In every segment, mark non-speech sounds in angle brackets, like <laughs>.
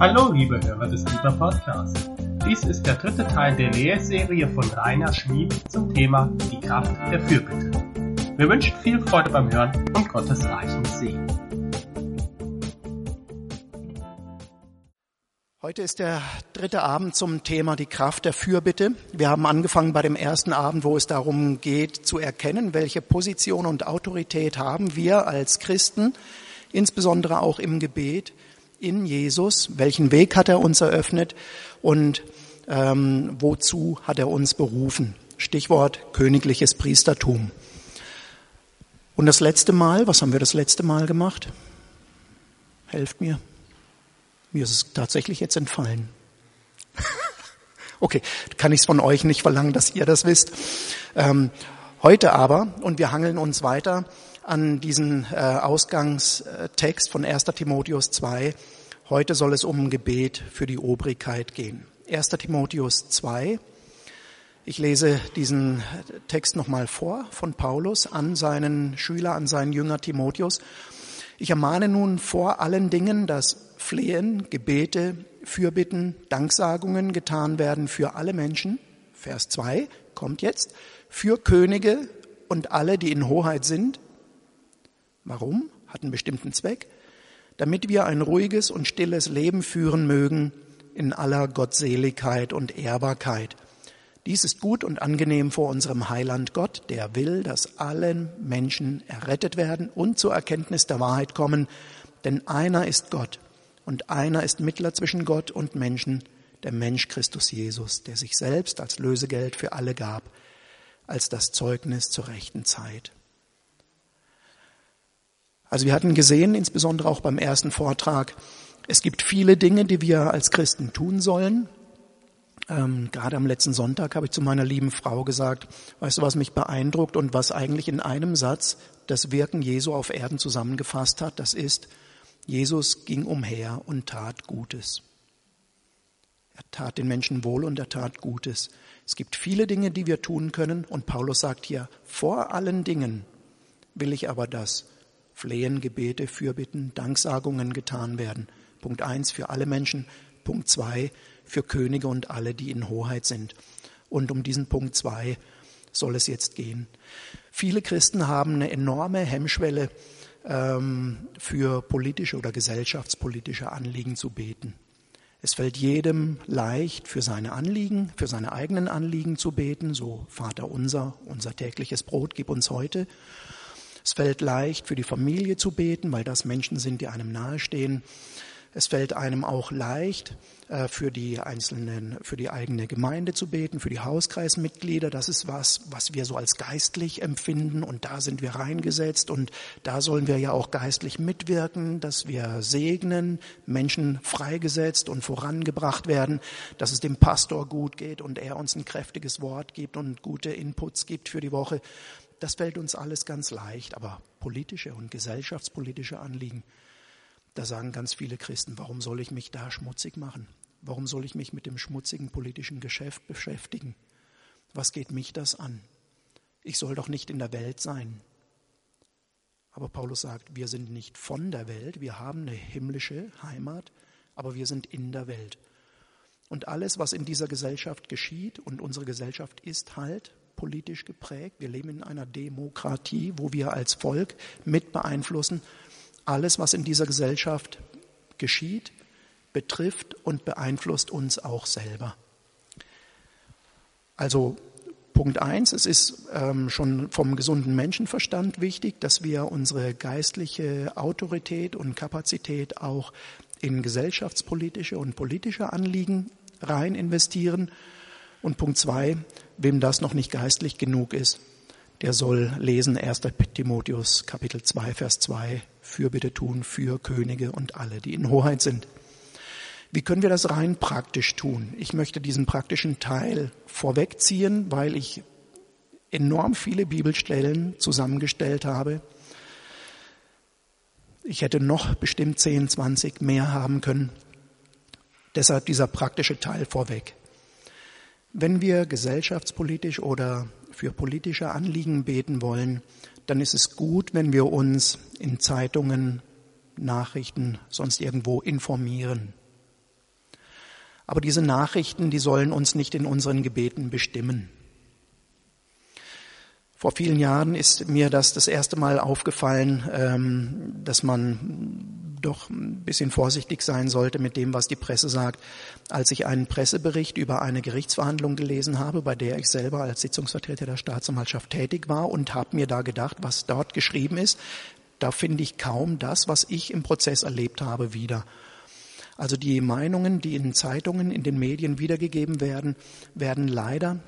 Hallo, liebe Hörer des Lieber Podcasts. Dies ist der dritte Teil der Lehrserie von Rainer Schmid zum Thema Die Kraft der Fürbitte. Wir wünschen viel Freude beim Hören und Gottes reichen Segen. Heute ist der dritte Abend zum Thema die Kraft der Fürbitte. Wir haben angefangen bei dem ersten Abend, wo es darum geht zu erkennen, welche Position und Autorität haben wir als Christen, insbesondere auch im Gebet, in Jesus, welchen Weg hat er uns eröffnet und ähm, wozu hat er uns berufen. Stichwort königliches Priestertum. Und das letzte Mal, was haben wir das letzte Mal gemacht? Helft mir. Mir ist es tatsächlich jetzt entfallen. <laughs> okay, kann ich es von euch nicht verlangen, dass ihr das wisst. Ähm, heute aber, und wir hangeln uns weiter an diesen äh, Ausgangstext von 1. Timotheus 2. Heute soll es um Gebet für die Obrigkeit gehen. 1. Timotheus 2. Ich lese diesen Text nochmal vor von Paulus an seinen Schüler, an seinen Jünger Timotheus. Ich ermahne nun vor allen Dingen, dass Flehen, Gebete, Fürbitten, Danksagungen getan werden für alle Menschen. Vers 2 kommt jetzt. Für Könige und alle, die in Hoheit sind, Warum? Hat einen bestimmten Zweck. Damit wir ein ruhiges und stilles Leben führen mögen in aller Gottseligkeit und Ehrbarkeit. Dies ist gut und angenehm vor unserem Heiland Gott, der will, dass alle Menschen errettet werden und zur Erkenntnis der Wahrheit kommen. Denn einer ist Gott und einer ist Mittler zwischen Gott und Menschen, der Mensch Christus Jesus, der sich selbst als Lösegeld für alle gab, als das Zeugnis zur rechten Zeit. Also wir hatten gesehen, insbesondere auch beim ersten Vortrag, es gibt viele Dinge, die wir als Christen tun sollen. Ähm, gerade am letzten Sonntag habe ich zu meiner lieben Frau gesagt, weißt du, was mich beeindruckt und was eigentlich in einem Satz das Wirken Jesu auf Erden zusammengefasst hat, das ist, Jesus ging umher und tat Gutes. Er tat den Menschen wohl und er tat Gutes. Es gibt viele Dinge, die wir tun können und Paulus sagt hier, vor allen Dingen will ich aber das, Flehen, Gebete, Fürbitten, Danksagungen getan werden. Punkt eins für alle Menschen. Punkt zwei für Könige und alle, die in Hoheit sind. Und um diesen Punkt zwei soll es jetzt gehen. Viele Christen haben eine enorme Hemmschwelle, ähm, für politische oder gesellschaftspolitische Anliegen zu beten. Es fällt jedem leicht, für seine Anliegen, für seine eigenen Anliegen zu beten, so Vater unser, unser tägliches Brot gib uns heute. Es fällt leicht, für die Familie zu beten, weil das Menschen sind, die einem nahestehen. Es fällt einem auch leicht, äh, für die einzelnen, für die eigene Gemeinde zu beten, für die Hauskreismitglieder. Das ist was, was wir so als geistlich empfinden und da sind wir reingesetzt und da sollen wir ja auch geistlich mitwirken, dass wir segnen, Menschen freigesetzt und vorangebracht werden, dass es dem Pastor gut geht und er uns ein kräftiges Wort gibt und gute Inputs gibt für die Woche das fällt uns alles ganz leicht, aber politische und gesellschaftspolitische Anliegen, da sagen ganz viele Christen, warum soll ich mich da schmutzig machen? Warum soll ich mich mit dem schmutzigen politischen Geschäft beschäftigen? Was geht mich das an? Ich soll doch nicht in der Welt sein. Aber Paulus sagt, wir sind nicht von der Welt, wir haben eine himmlische Heimat, aber wir sind in der Welt. Und alles, was in dieser Gesellschaft geschieht, und unsere Gesellschaft ist halt politisch geprägt. Wir leben in einer Demokratie, wo wir als Volk mit beeinflussen. Alles, was in dieser Gesellschaft geschieht, betrifft und beeinflusst uns auch selber. Also Punkt eins, es ist ähm, schon vom gesunden Menschenverstand wichtig, dass wir unsere geistliche Autorität und Kapazität auch in gesellschaftspolitische und politische Anliegen rein investieren. Und Punkt zwei, wem das noch nicht geistlich genug ist, der soll lesen 1. Timotheus Kapitel 2, Vers 2, Fürbitte tun für Könige und alle, die in Hoheit sind. Wie können wir das rein praktisch tun? Ich möchte diesen praktischen Teil vorwegziehen, weil ich enorm viele Bibelstellen zusammengestellt habe. Ich hätte noch bestimmt 10, 20 mehr haben können. Deshalb dieser praktische Teil vorweg. Wenn wir gesellschaftspolitisch oder für politische Anliegen beten wollen, dann ist es gut, wenn wir uns in Zeitungen, Nachrichten, sonst irgendwo informieren. Aber diese Nachrichten, die sollen uns nicht in unseren Gebeten bestimmen. Vor vielen Jahren ist mir das das erste Mal aufgefallen, ähm, dass man doch ein bisschen vorsichtig sein sollte mit dem, was die Presse sagt. Als ich einen Pressebericht über eine Gerichtsverhandlung gelesen habe, bei der ich selber als Sitzungsvertreter der Staatsanwaltschaft tätig war und habe mir da gedacht, was dort geschrieben ist, da finde ich kaum das, was ich im Prozess erlebt habe, wieder. Also die Meinungen, die in Zeitungen, in den Medien wiedergegeben werden, werden leider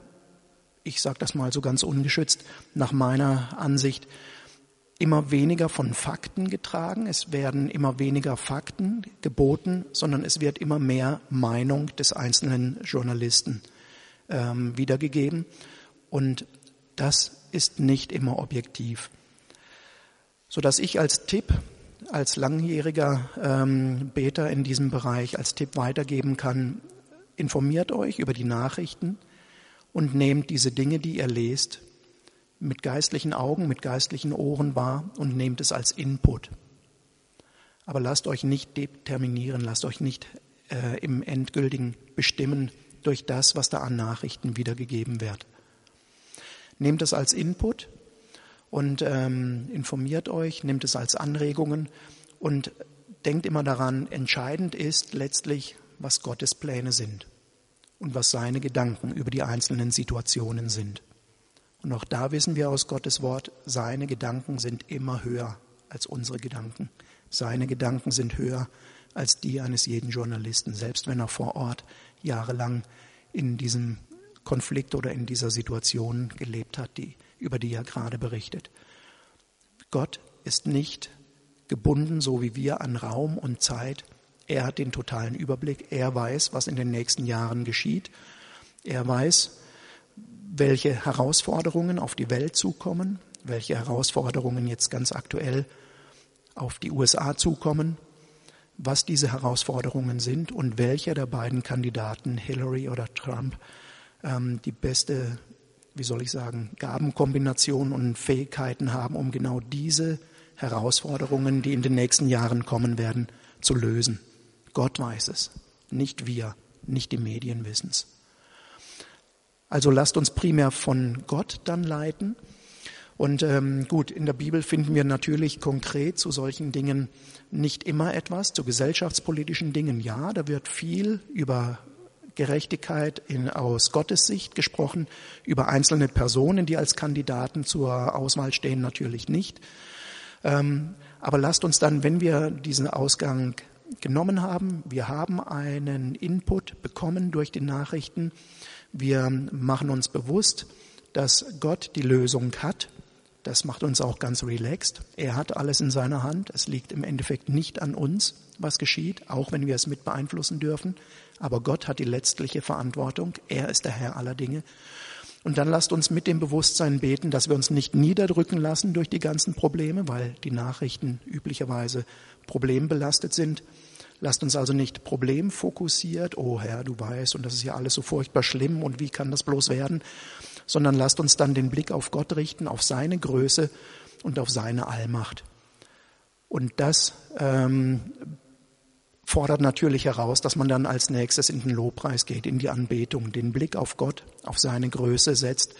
ich sage das mal so ganz ungeschützt, nach meiner Ansicht immer weniger von Fakten getragen. Es werden immer weniger Fakten geboten, sondern es wird immer mehr Meinung des einzelnen Journalisten ähm, wiedergegeben. Und das ist nicht immer objektiv. Sodass ich als Tipp, als langjähriger ähm, Beter in diesem Bereich, als Tipp weitergeben kann, informiert euch über die Nachrichten, und nehmt diese Dinge, die ihr lest, mit geistlichen Augen, mit geistlichen Ohren wahr und nehmt es als Input. Aber lasst euch nicht determinieren, lasst euch nicht äh, im endgültigen bestimmen durch das, was da an Nachrichten wiedergegeben wird. Nehmt es als Input und ähm, informiert euch, nehmt es als Anregungen und denkt immer daran, entscheidend ist letztlich, was Gottes Pläne sind und was seine Gedanken über die einzelnen Situationen sind. Und auch da wissen wir aus Gottes Wort, seine Gedanken sind immer höher als unsere Gedanken. Seine Gedanken sind höher als die eines jeden Journalisten, selbst wenn er vor Ort jahrelang in diesem Konflikt oder in dieser Situation gelebt hat, die, über die er gerade berichtet. Gott ist nicht gebunden, so wie wir, an Raum und Zeit, er hat den totalen Überblick. Er weiß, was in den nächsten Jahren geschieht. Er weiß, welche Herausforderungen auf die Welt zukommen, welche Herausforderungen jetzt ganz aktuell auf die USA zukommen, was diese Herausforderungen sind und welcher der beiden Kandidaten, Hillary oder Trump, ähm, die beste, wie soll ich sagen, Gabenkombination und Fähigkeiten haben, um genau diese Herausforderungen, die in den nächsten Jahren kommen werden, zu lösen. Gott weiß es, nicht wir, nicht die Medien wissen es. Also lasst uns primär von Gott dann leiten. Und ähm, gut, in der Bibel finden wir natürlich konkret zu solchen Dingen nicht immer etwas, zu gesellschaftspolitischen Dingen ja, da wird viel über Gerechtigkeit in, aus Gottes Sicht gesprochen, über einzelne Personen, die als Kandidaten zur Auswahl stehen, natürlich nicht. Ähm, aber lasst uns dann, wenn wir diesen Ausgang genommen haben. Wir haben einen Input bekommen durch die Nachrichten. Wir machen uns bewusst, dass Gott die Lösung hat. Das macht uns auch ganz relaxed. Er hat alles in seiner Hand. Es liegt im Endeffekt nicht an uns, was geschieht, auch wenn wir es mit beeinflussen dürfen. Aber Gott hat die letztliche Verantwortung. Er ist der Herr aller Dinge. Und dann lasst uns mit dem Bewusstsein beten, dass wir uns nicht niederdrücken lassen durch die ganzen Probleme, weil die Nachrichten üblicherweise problembelastet sind. Lasst uns also nicht problemfokussiert, oh Herr, du weißt, und das ist ja alles so furchtbar schlimm und wie kann das bloß werden, sondern lasst uns dann den Blick auf Gott richten, auf seine Größe und auf seine Allmacht. Und das ähm, fordert natürlich heraus, dass man dann als nächstes in den Lobpreis geht, in die Anbetung, den Blick auf Gott, auf seine Größe setzt,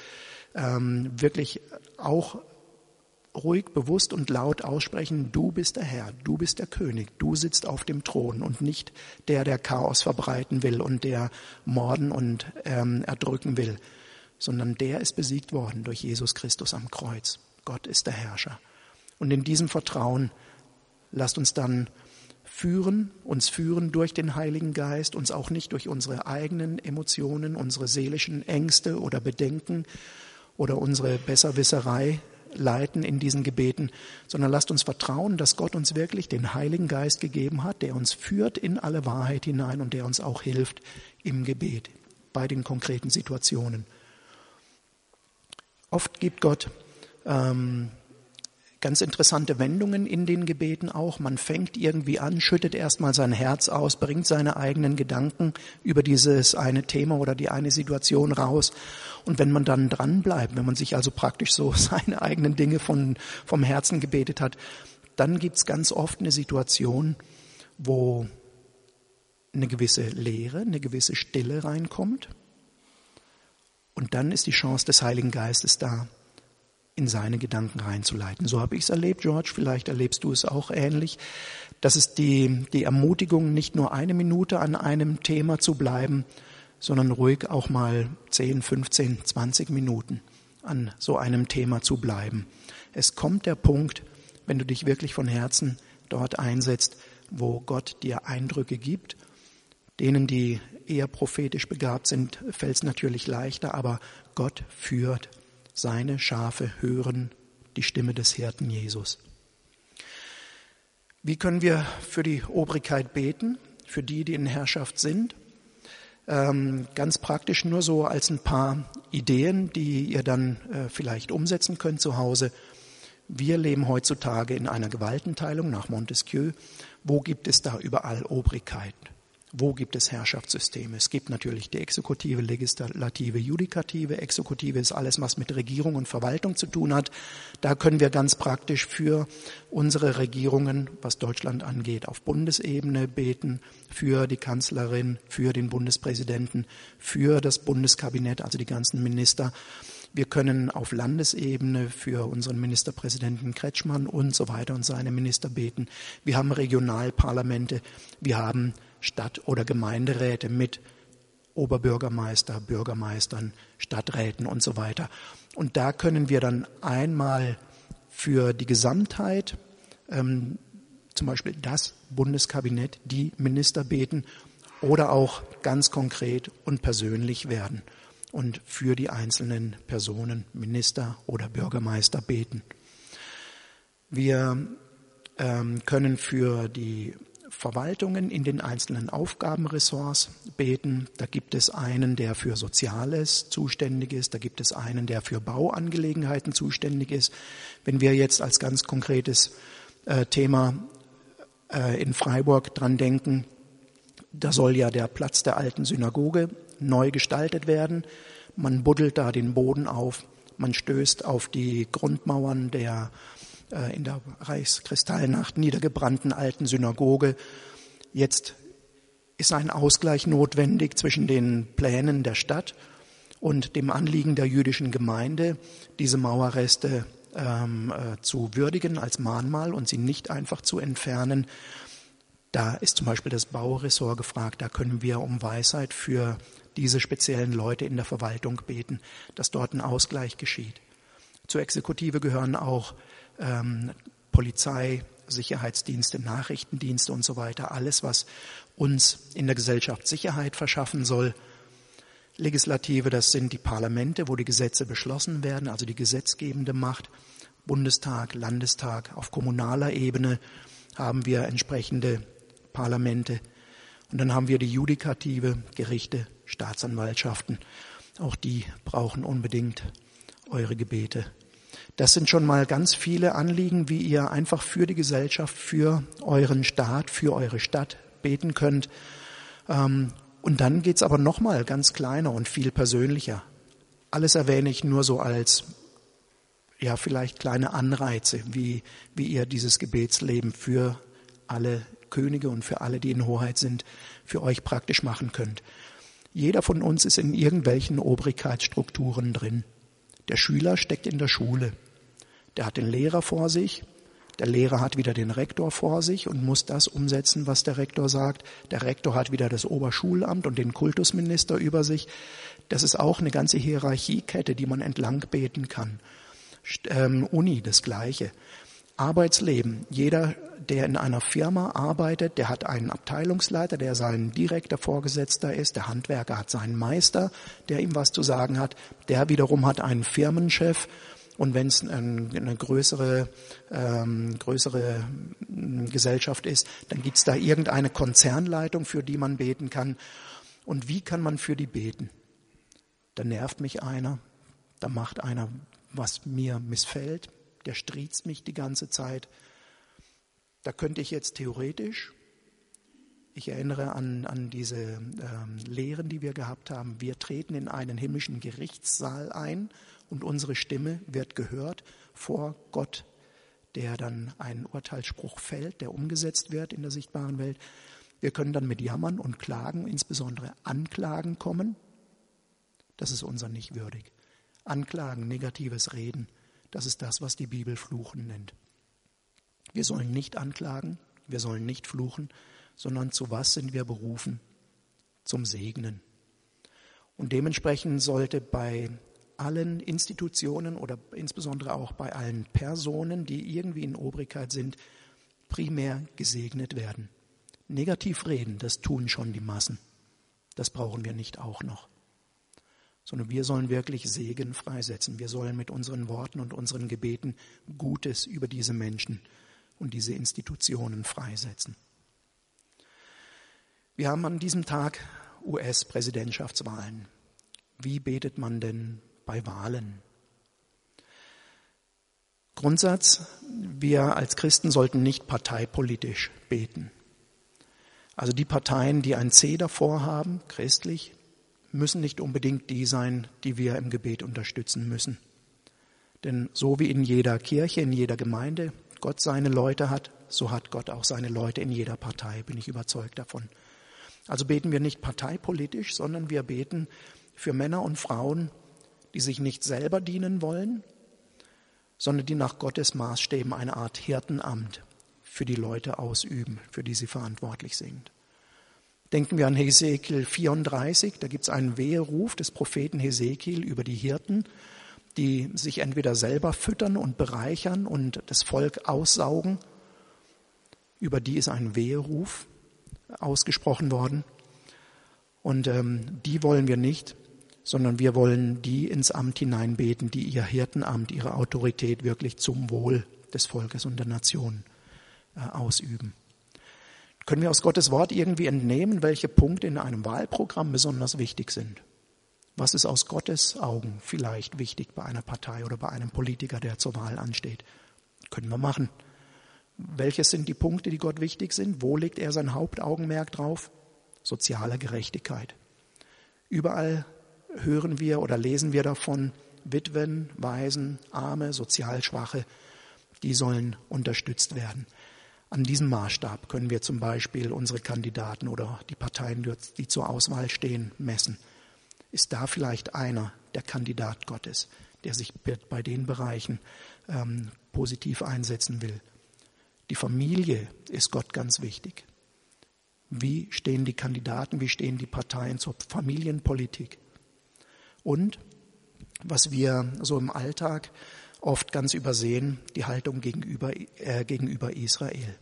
ähm, wirklich auch ruhig, bewusst und laut aussprechen, du bist der Herr, du bist der König, du sitzt auf dem Thron und nicht der, der Chaos verbreiten will und der morden und ähm, erdrücken will, sondern der ist besiegt worden durch Jesus Christus am Kreuz. Gott ist der Herrscher. Und in diesem Vertrauen lasst uns dann führen, uns führen durch den Heiligen Geist, uns auch nicht durch unsere eigenen Emotionen, unsere seelischen Ängste oder Bedenken oder unsere Besserwisserei leiten in diesen Gebeten, sondern lasst uns vertrauen, dass Gott uns wirklich den Heiligen Geist gegeben hat, der uns führt in alle Wahrheit hinein und der uns auch hilft im Gebet bei den konkreten Situationen. Oft gibt Gott ähm, ganz interessante Wendungen in den Gebeten auch. Man fängt irgendwie an, schüttet erstmal sein Herz aus, bringt seine eigenen Gedanken über dieses eine Thema oder die eine Situation raus. Und wenn man dann dran bleibt, wenn man sich also praktisch so <laughs> seine eigenen Dinge von, vom Herzen gebetet hat, dann gibt's ganz oft eine Situation, wo eine gewisse Leere, eine gewisse Stille reinkommt. Und dann ist die Chance des Heiligen Geistes da, in seine Gedanken reinzuleiten. So habe ich es erlebt, George, vielleicht erlebst du es auch ähnlich. Das ist die, die Ermutigung, nicht nur eine Minute an einem Thema zu bleiben, sondern ruhig auch mal 10, 15, 20 Minuten an so einem Thema zu bleiben. Es kommt der Punkt, wenn du dich wirklich von Herzen dort einsetzt, wo Gott dir Eindrücke gibt. Denen, die eher prophetisch begabt sind, fällt es natürlich leichter, aber Gott führt. Seine Schafe hören die Stimme des Hirten Jesus. Wie können wir für die Obrigkeit beten, für die, die in Herrschaft sind? Ähm, ganz praktisch nur so als ein paar Ideen, die ihr dann äh, vielleicht umsetzen könnt zu Hause. Wir leben heutzutage in einer Gewaltenteilung nach Montesquieu. Wo gibt es da überall Obrigkeit? Wo gibt es Herrschaftssysteme? Es gibt natürlich die Exekutive, Legislative, Judikative. Exekutive ist alles, was mit Regierung und Verwaltung zu tun hat. Da können wir ganz praktisch für unsere Regierungen, was Deutschland angeht, auf Bundesebene beten, für die Kanzlerin, für den Bundespräsidenten, für das Bundeskabinett, also die ganzen Minister. Wir können auf Landesebene für unseren Ministerpräsidenten Kretschmann und so weiter und seine Minister beten. Wir haben Regionalparlamente. Wir haben Stadt- oder Gemeinderäte mit Oberbürgermeister, Bürgermeistern, Stadträten und so weiter. Und da können wir dann einmal für die Gesamtheit, ähm, zum Beispiel das Bundeskabinett, die Minister beten oder auch ganz konkret und persönlich werden und für die einzelnen Personen, Minister oder Bürgermeister beten. Wir ähm, können für die Verwaltungen in den einzelnen Aufgabenressorts beten. Da gibt es einen, der für Soziales zuständig ist. Da gibt es einen, der für Bauangelegenheiten zuständig ist. Wenn wir jetzt als ganz konkretes äh, Thema äh, in Freiburg dran denken, da soll ja der Platz der alten Synagoge neu gestaltet werden. Man buddelt da den Boden auf. Man stößt auf die Grundmauern der in der Reichskristallnacht niedergebrannten alten Synagoge. Jetzt ist ein Ausgleich notwendig zwischen den Plänen der Stadt und dem Anliegen der jüdischen Gemeinde, diese Mauerreste ähm, äh, zu würdigen als Mahnmal und sie nicht einfach zu entfernen. Da ist zum Beispiel das Bauressort gefragt. Da können wir um Weisheit für diese speziellen Leute in der Verwaltung beten, dass dort ein Ausgleich geschieht. Zur Exekutive gehören auch ähm, Polizei, Sicherheitsdienste, Nachrichtendienste und so weiter, alles, was uns in der Gesellschaft Sicherheit verschaffen soll. Legislative, das sind die Parlamente, wo die Gesetze beschlossen werden, also die gesetzgebende Macht. Bundestag, Landestag, auf kommunaler Ebene haben wir entsprechende Parlamente. Und dann haben wir die Judikative, Gerichte, Staatsanwaltschaften. Auch die brauchen unbedingt eure Gebete. Das sind schon mal ganz viele Anliegen, wie ihr einfach für die Gesellschaft, für euren Staat, für eure Stadt beten könnt. Ähm, und dann geht's aber nochmal ganz kleiner und viel persönlicher. Alles erwähne ich nur so als, ja, vielleicht kleine Anreize, wie, wie ihr dieses Gebetsleben für alle Könige und für alle, die in Hoheit sind, für euch praktisch machen könnt. Jeder von uns ist in irgendwelchen Obrigkeitsstrukturen drin. Der Schüler steckt in der Schule. Der hat den Lehrer vor sich. Der Lehrer hat wieder den Rektor vor sich und muss das umsetzen, was der Rektor sagt. Der Rektor hat wieder das Oberschulamt und den Kultusminister über sich. Das ist auch eine ganze Hierarchiekette, die man entlang beten kann. Ähm, Uni, das Gleiche. Arbeitsleben. Jeder, der in einer Firma arbeitet, der hat einen Abteilungsleiter, der sein direkter Vorgesetzter ist. Der Handwerker hat seinen Meister, der ihm was zu sagen hat. Der wiederum hat einen Firmenchef. Und wenn es eine größere, ähm, größere hm, Gesellschaft ist, dann gibt es da irgendeine Konzernleitung, für die man beten kann. Und wie kann man für die beten? Da nervt mich einer, da macht einer, was mir missfällt, der striezt mich die ganze Zeit. Da könnte ich jetzt theoretisch, ich erinnere an, an diese ähm, Lehren, die wir gehabt haben, wir treten in einen himmlischen Gerichtssaal ein und unsere Stimme wird gehört vor Gott, der dann einen Urteilsspruch fällt, der umgesetzt wird in der sichtbaren Welt. Wir können dann mit Jammern und Klagen, insbesondere Anklagen kommen. Das ist unser nicht würdig. Anklagen, negatives Reden, das ist das, was die Bibel Fluchen nennt. Wir sollen nicht anklagen, wir sollen nicht fluchen, sondern zu was sind wir berufen? Zum Segnen. Und dementsprechend sollte bei allen Institutionen oder insbesondere auch bei allen Personen, die irgendwie in Obrigkeit sind, primär gesegnet werden. Negativ reden, das tun schon die Massen. Das brauchen wir nicht auch noch. Sondern wir sollen wirklich Segen freisetzen. Wir sollen mit unseren Worten und unseren Gebeten Gutes über diese Menschen und diese Institutionen freisetzen. Wir haben an diesem Tag US-Präsidentschaftswahlen. Wie betet man denn bei Wahlen? Grundsatz, wir als Christen sollten nicht parteipolitisch beten. Also die Parteien, die ein C davor haben, christlich, müssen nicht unbedingt die sein, die wir im Gebet unterstützen müssen. Denn so wie in jeder Kirche, in jeder Gemeinde Gott seine Leute hat, so hat Gott auch seine Leute in jeder Partei, bin ich überzeugt davon. Also beten wir nicht parteipolitisch, sondern wir beten für Männer und Frauen, die sich nicht selber dienen wollen, sondern die nach Gottes Maßstäben eine Art Hirtenamt für die Leute ausüben, für die sie verantwortlich sind. Denken wir an Hesekiel 34, da gibt es einen Weheruf des Propheten Hesekiel über die Hirten, die sich entweder selber füttern und bereichern und das Volk aussaugen. Über die ist ein Weheruf ausgesprochen worden. Und ähm, die wollen wir nicht, sondern wir wollen die ins Amt hineinbeten, die ihr Hirtenamt, ihre Autorität wirklich zum Wohl des Volkes und der Nation äh, ausüben. Können wir aus Gottes Wort irgendwie entnehmen, welche Punkte in einem Wahlprogramm besonders wichtig sind? Was ist aus Gottes Augen vielleicht wichtig bei einer Partei oder bei einem Politiker, der zur Wahl ansteht? Können wir machen. Welches sind die Punkte, die Gott wichtig sind? Wo legt er sein Hauptaugenmerk drauf? Soziale Gerechtigkeit. Überall hören wir oder lesen wir davon, Witwen, Waisen, Arme, sozial Schwache, die sollen unterstützt werden. An diesem Maßstab können wir zum Beispiel unsere Kandidaten oder die Parteien, die zur Auswahl stehen, messen. Ist da vielleicht einer der Kandidat Gottes, der sich bei den Bereichen ähm, positiv einsetzen will? Die Familie ist Gott ganz wichtig. Wie stehen die Kandidaten, wie stehen die Parteien zur Familienpolitik? Und was wir so im Alltag oft ganz übersehen, die Haltung gegenüber, äh, gegenüber Israel.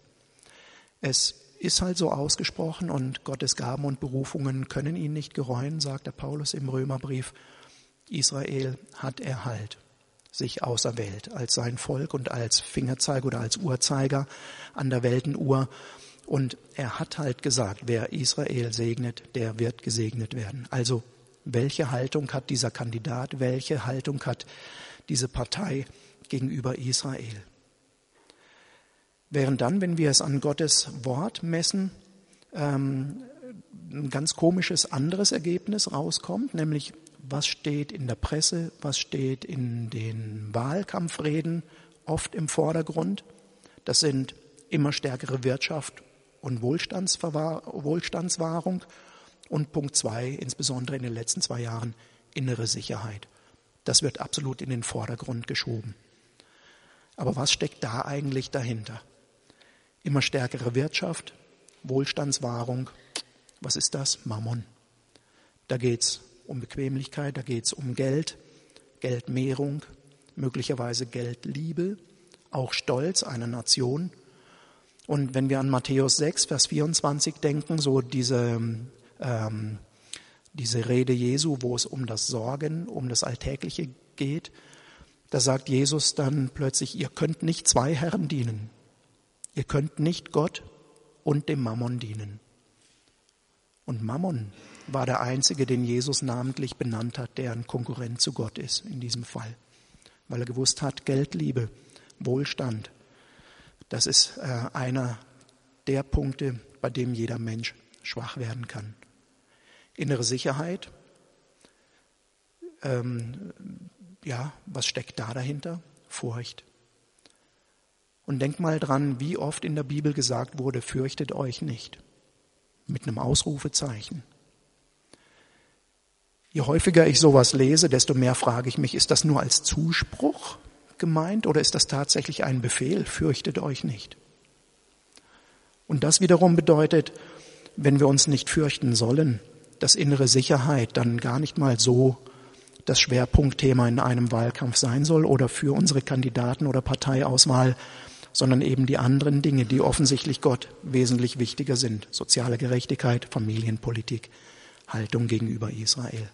Es ist halt so ausgesprochen und Gottes Gaben und Berufungen können ihn nicht gereuen, sagt der Paulus im Römerbrief. Israel hat Erhalt, sich auserwählt als sein Volk und als Fingerzeig oder als Uhrzeiger an der Weltenuhr. Und er hat halt gesagt, wer Israel segnet, der wird gesegnet werden. Also welche Haltung hat dieser Kandidat, welche Haltung hat diese Partei gegenüber Israel? Während dann, wenn wir es an Gottes Wort messen, ähm, ein ganz komisches anderes Ergebnis rauskommt, nämlich was steht in der Presse, was steht in den Wahlkampfreden oft im Vordergrund. Das sind immer stärkere Wirtschaft und Wohlstandswahrung und Punkt zwei, insbesondere in den letzten zwei Jahren, innere Sicherheit. Das wird absolut in den Vordergrund geschoben. Aber was steckt da eigentlich dahinter? Immer stärkere Wirtschaft, Wohlstandswahrung. Was ist das? Mammon. Da geht's um Bequemlichkeit, da geht's um Geld, Geldmehrung, möglicherweise Geldliebe, auch Stolz einer Nation. Und wenn wir an Matthäus 6, Vers 24 denken, so diese ähm, diese Rede Jesu, wo es um das Sorgen, um das Alltägliche geht, da sagt Jesus dann plötzlich, ihr könnt nicht zwei Herren dienen. Ihr könnt nicht Gott und dem Mammon dienen. Und Mammon war der einzige, den Jesus namentlich benannt hat, der ein Konkurrent zu Gott ist in diesem Fall. Weil er gewusst hat, Geldliebe, Wohlstand, das ist äh, einer der Punkte, bei dem jeder Mensch schwach werden kann innere Sicherheit. Ähm, ja, was steckt da dahinter? Furcht. Und denk mal dran, wie oft in der Bibel gesagt wurde, fürchtet euch nicht. mit einem Ausrufezeichen. Je häufiger ich sowas lese, desto mehr frage ich mich, ist das nur als Zuspruch gemeint oder ist das tatsächlich ein Befehl? Fürchtet euch nicht. Und das wiederum bedeutet, wenn wir uns nicht fürchten sollen, dass innere Sicherheit dann gar nicht mal so das Schwerpunktthema in einem Wahlkampf sein soll oder für unsere Kandidaten oder Parteiauswahl, sondern eben die anderen Dinge, die offensichtlich Gott wesentlich wichtiger sind. Soziale Gerechtigkeit, Familienpolitik, Haltung gegenüber Israel.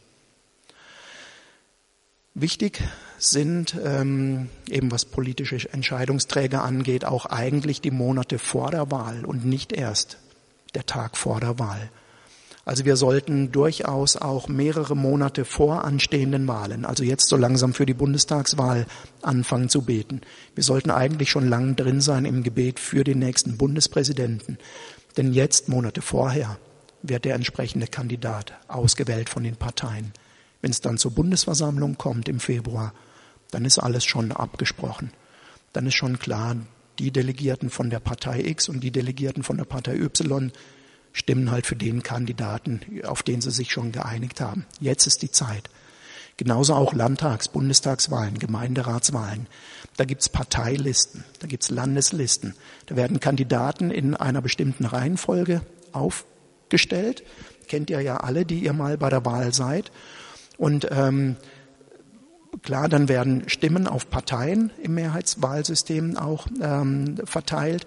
Wichtig sind ähm, eben was politische Entscheidungsträger angeht, auch eigentlich die Monate vor der Wahl und nicht erst der Tag vor der Wahl. Also wir sollten durchaus auch mehrere Monate vor anstehenden Wahlen, also jetzt so langsam für die Bundestagswahl, anfangen zu beten. Wir sollten eigentlich schon lang drin sein im Gebet für den nächsten Bundespräsidenten. Denn jetzt, Monate vorher, wird der entsprechende Kandidat ausgewählt von den Parteien. Wenn es dann zur Bundesversammlung kommt im Februar, dann ist alles schon abgesprochen. Dann ist schon klar, die Delegierten von der Partei X und die Delegierten von der Partei Y stimmen halt für den Kandidaten, auf den sie sich schon geeinigt haben. Jetzt ist die Zeit. Genauso auch Landtags-, Bundestagswahlen, Gemeinderatswahlen. Da gibt's Parteilisten, da gibt's Landeslisten. Da werden Kandidaten in einer bestimmten Reihenfolge aufgestellt. Kennt ihr ja alle, die ihr mal bei der Wahl seid. Und ähm, klar, dann werden Stimmen auf Parteien im Mehrheitswahlsystem auch ähm, verteilt.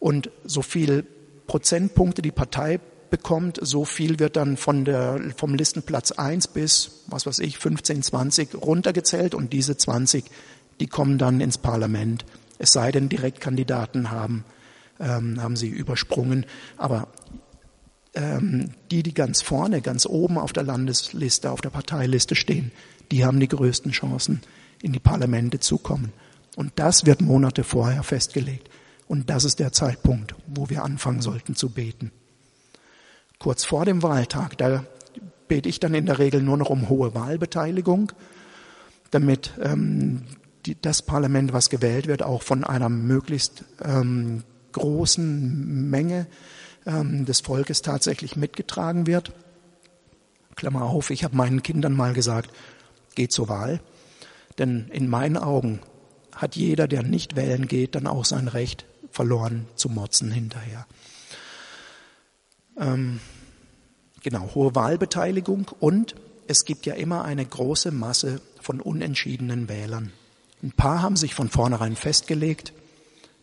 Und so viel Prozentpunkte die Partei bekommt, so viel wird dann von der, vom Listenplatz 1 bis, was weiß ich, 15, 20 runtergezählt und diese 20, die kommen dann ins Parlament. Es sei denn, Direktkandidaten haben, ähm, haben sie übersprungen. Aber ähm, die, die ganz vorne, ganz oben auf der Landesliste, auf der Parteiliste stehen, die haben die größten Chancen, in die Parlamente zu kommen. Und das wird Monate vorher festgelegt. Und das ist der Zeitpunkt, wo wir anfangen sollten zu beten. Kurz vor dem Wahltag, da bete ich dann in der Regel nur noch um hohe Wahlbeteiligung, damit ähm, die, das Parlament, was gewählt wird, auch von einer möglichst ähm, großen Menge ähm, des Volkes tatsächlich mitgetragen wird. Klammer auf, ich habe meinen Kindern mal gesagt, geht zur Wahl. Denn in meinen Augen hat jeder, der nicht wählen geht, dann auch sein Recht, verloren zu motzen hinterher. Ähm, genau, hohe Wahlbeteiligung und es gibt ja immer eine große Masse von unentschiedenen Wählern. Ein paar haben sich von vornherein festgelegt,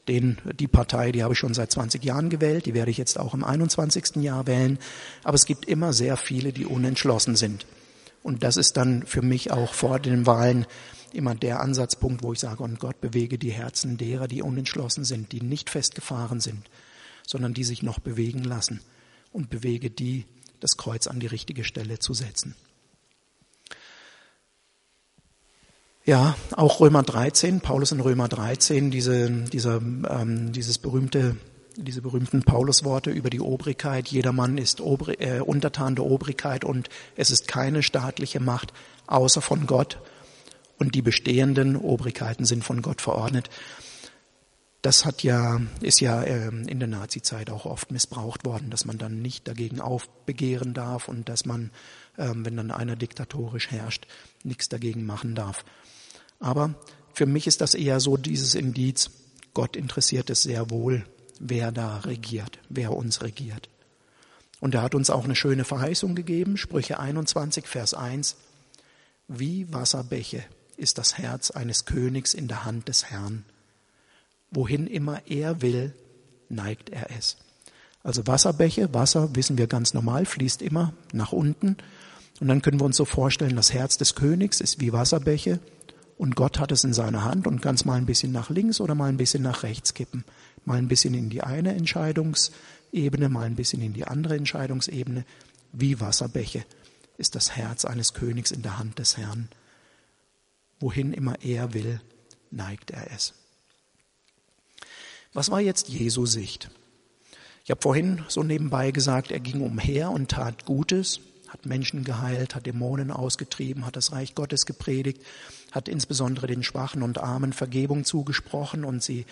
den, die Partei, die habe ich schon seit 20 Jahren gewählt, die werde ich jetzt auch im 21. Jahr wählen, aber es gibt immer sehr viele, die unentschlossen sind. Und das ist dann für mich auch vor den Wahlen immer der Ansatzpunkt, wo ich sage, und Gott bewege die Herzen derer, die unentschlossen sind, die nicht festgefahren sind, sondern die sich noch bewegen lassen und bewege die, das Kreuz an die richtige Stelle zu setzen. Ja, auch Römer 13, Paulus in Römer 13, diese, dieser, ähm, dieses berühmte, diese berühmten Paulusworte über die Obrigkeit. Jedermann ist Obri äh, Untertan der Obrigkeit und es ist keine staatliche Macht außer von Gott und die bestehenden Obrigkeiten sind von Gott verordnet. Das hat ja, ist ja ähm, in der Nazizeit auch oft missbraucht worden, dass man dann nicht dagegen aufbegehren darf und dass man, ähm, wenn dann einer diktatorisch herrscht, nichts dagegen machen darf. Aber für mich ist das eher so dieses Indiz, Gott interessiert es sehr wohl, wer da regiert, wer uns regiert. Und er hat uns auch eine schöne Verheißung gegeben, Sprüche 21, Vers 1, wie Wasserbäche ist das Herz eines Königs in der Hand des Herrn. Wohin immer er will, neigt er es. Also Wasserbäche, Wasser, wissen wir ganz normal, fließt immer nach unten. Und dann können wir uns so vorstellen, das Herz des Königs ist wie Wasserbäche und Gott hat es in seiner Hand und kann es mal ein bisschen nach links oder mal ein bisschen nach rechts kippen. Mal ein bisschen in die eine Entscheidungsebene, mal ein bisschen in die andere Entscheidungsebene. Wie Wasserbäche ist das Herz eines Königs in der Hand des Herrn. Wohin immer er will, neigt er es. Was war jetzt Jesu Sicht? Ich habe vorhin so nebenbei gesagt, er ging umher und tat Gutes, hat Menschen geheilt, hat Dämonen ausgetrieben, hat das Reich Gottes gepredigt, hat insbesondere den Schwachen und Armen Vergebung zugesprochen und sie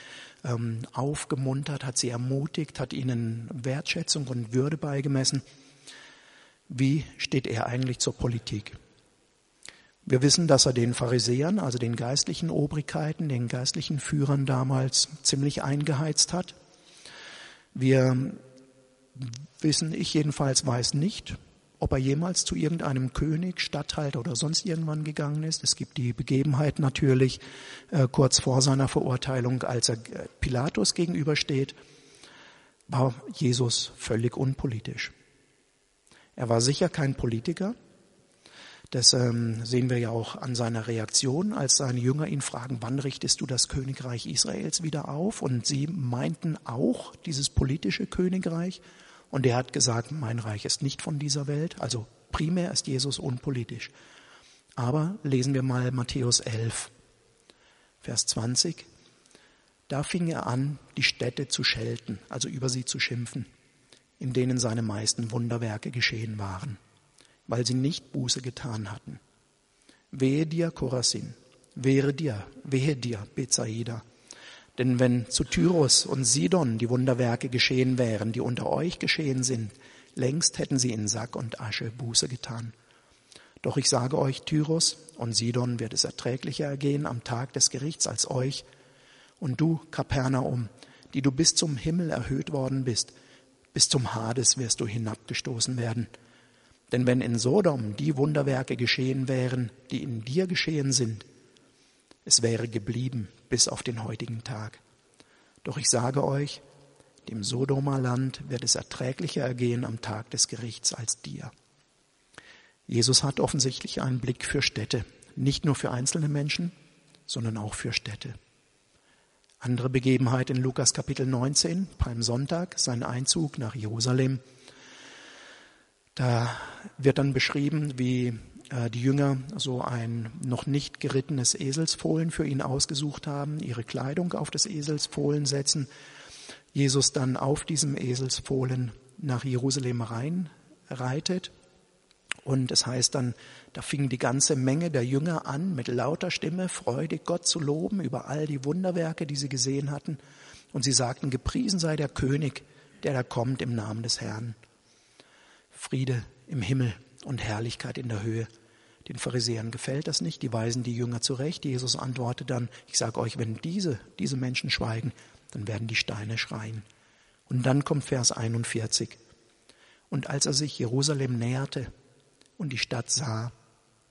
ähm, aufgemuntert, hat sie ermutigt, hat ihnen Wertschätzung und Würde beigemessen. Wie steht er eigentlich zur Politik? Wir wissen, dass er den Pharisäern, also den geistlichen Obrigkeiten, den geistlichen Führern damals ziemlich eingeheizt hat. Wir wissen, ich jedenfalls weiß nicht, ob er jemals zu irgendeinem König, Statthalter oder sonst irgendwann gegangen ist. Es gibt die Begebenheit natürlich äh, kurz vor seiner Verurteilung, als er äh, Pilatus gegenübersteht, war Jesus völlig unpolitisch. Er war sicher kein Politiker, das ähm, sehen wir ja auch an seiner Reaktion, als seine Jünger ihn fragen, wann richtest du das Königreich Israels wieder auf? Und sie meinten auch dieses politische Königreich. Und er hat gesagt, mein Reich ist nicht von dieser Welt. Also primär ist Jesus unpolitisch. Aber lesen wir mal Matthäus 11, Vers 20. Da fing er an, die Städte zu schelten, also über sie zu schimpfen, in denen seine meisten Wunderwerke geschehen waren weil sie nicht Buße getan hatten. Wehe dir, Korasin, wehe dir, wehe dir, Bethsaida. Denn wenn zu Tyrus und Sidon die Wunderwerke geschehen wären, die unter euch geschehen sind, längst hätten sie in Sack und Asche Buße getan. Doch ich sage euch, Tyrus und Sidon wird es erträglicher ergehen am Tag des Gerichts als euch. Und du, Kapernaum, die du bis zum Himmel erhöht worden bist, bis zum Hades wirst du hinabgestoßen werden. Denn wenn in Sodom die Wunderwerke geschehen wären, die in dir geschehen sind, es wäre geblieben bis auf den heutigen Tag. Doch ich sage euch, dem Sodomer Land wird es erträglicher ergehen am Tag des Gerichts als dir. Jesus hat offensichtlich einen Blick für Städte, nicht nur für einzelne Menschen, sondern auch für Städte. Andere Begebenheit in Lukas Kapitel 19, Palmsonntag, sein Einzug nach Jerusalem. Da wird dann beschrieben, wie äh, die Jünger so ein noch nicht gerittenes Eselsfohlen für ihn ausgesucht haben, ihre Kleidung auf das Eselsfohlen setzen, Jesus dann auf diesem Eselsfohlen nach Jerusalem rein reitet. Und es heißt dann, da fing die ganze Menge der Jünger an, mit lauter Stimme freudig Gott zu loben über all die Wunderwerke, die sie gesehen hatten. Und sie sagten, gepriesen sei der König, der da kommt im Namen des Herrn. Friede im Himmel und Herrlichkeit in der Höhe. Den Pharisäern gefällt das nicht, die weisen die Jünger zurecht. Jesus antwortet dann, ich sage euch, wenn diese, diese Menschen schweigen, dann werden die Steine schreien. Und dann kommt Vers 41. Und als er sich Jerusalem näherte und die Stadt sah,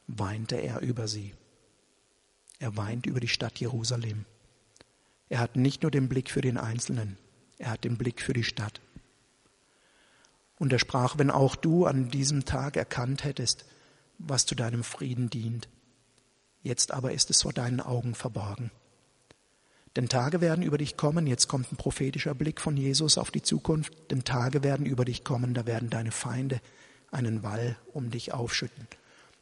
weinte er über sie. Er weint über die Stadt Jerusalem. Er hat nicht nur den Blick für den Einzelnen, er hat den Blick für die Stadt. Und er sprach, wenn auch du an diesem Tag erkannt hättest, was zu deinem Frieden dient. Jetzt aber ist es vor deinen Augen verborgen. Denn Tage werden über dich kommen, jetzt kommt ein prophetischer Blick von Jesus auf die Zukunft, denn Tage werden über dich kommen, da werden deine Feinde einen Wall um dich aufschütten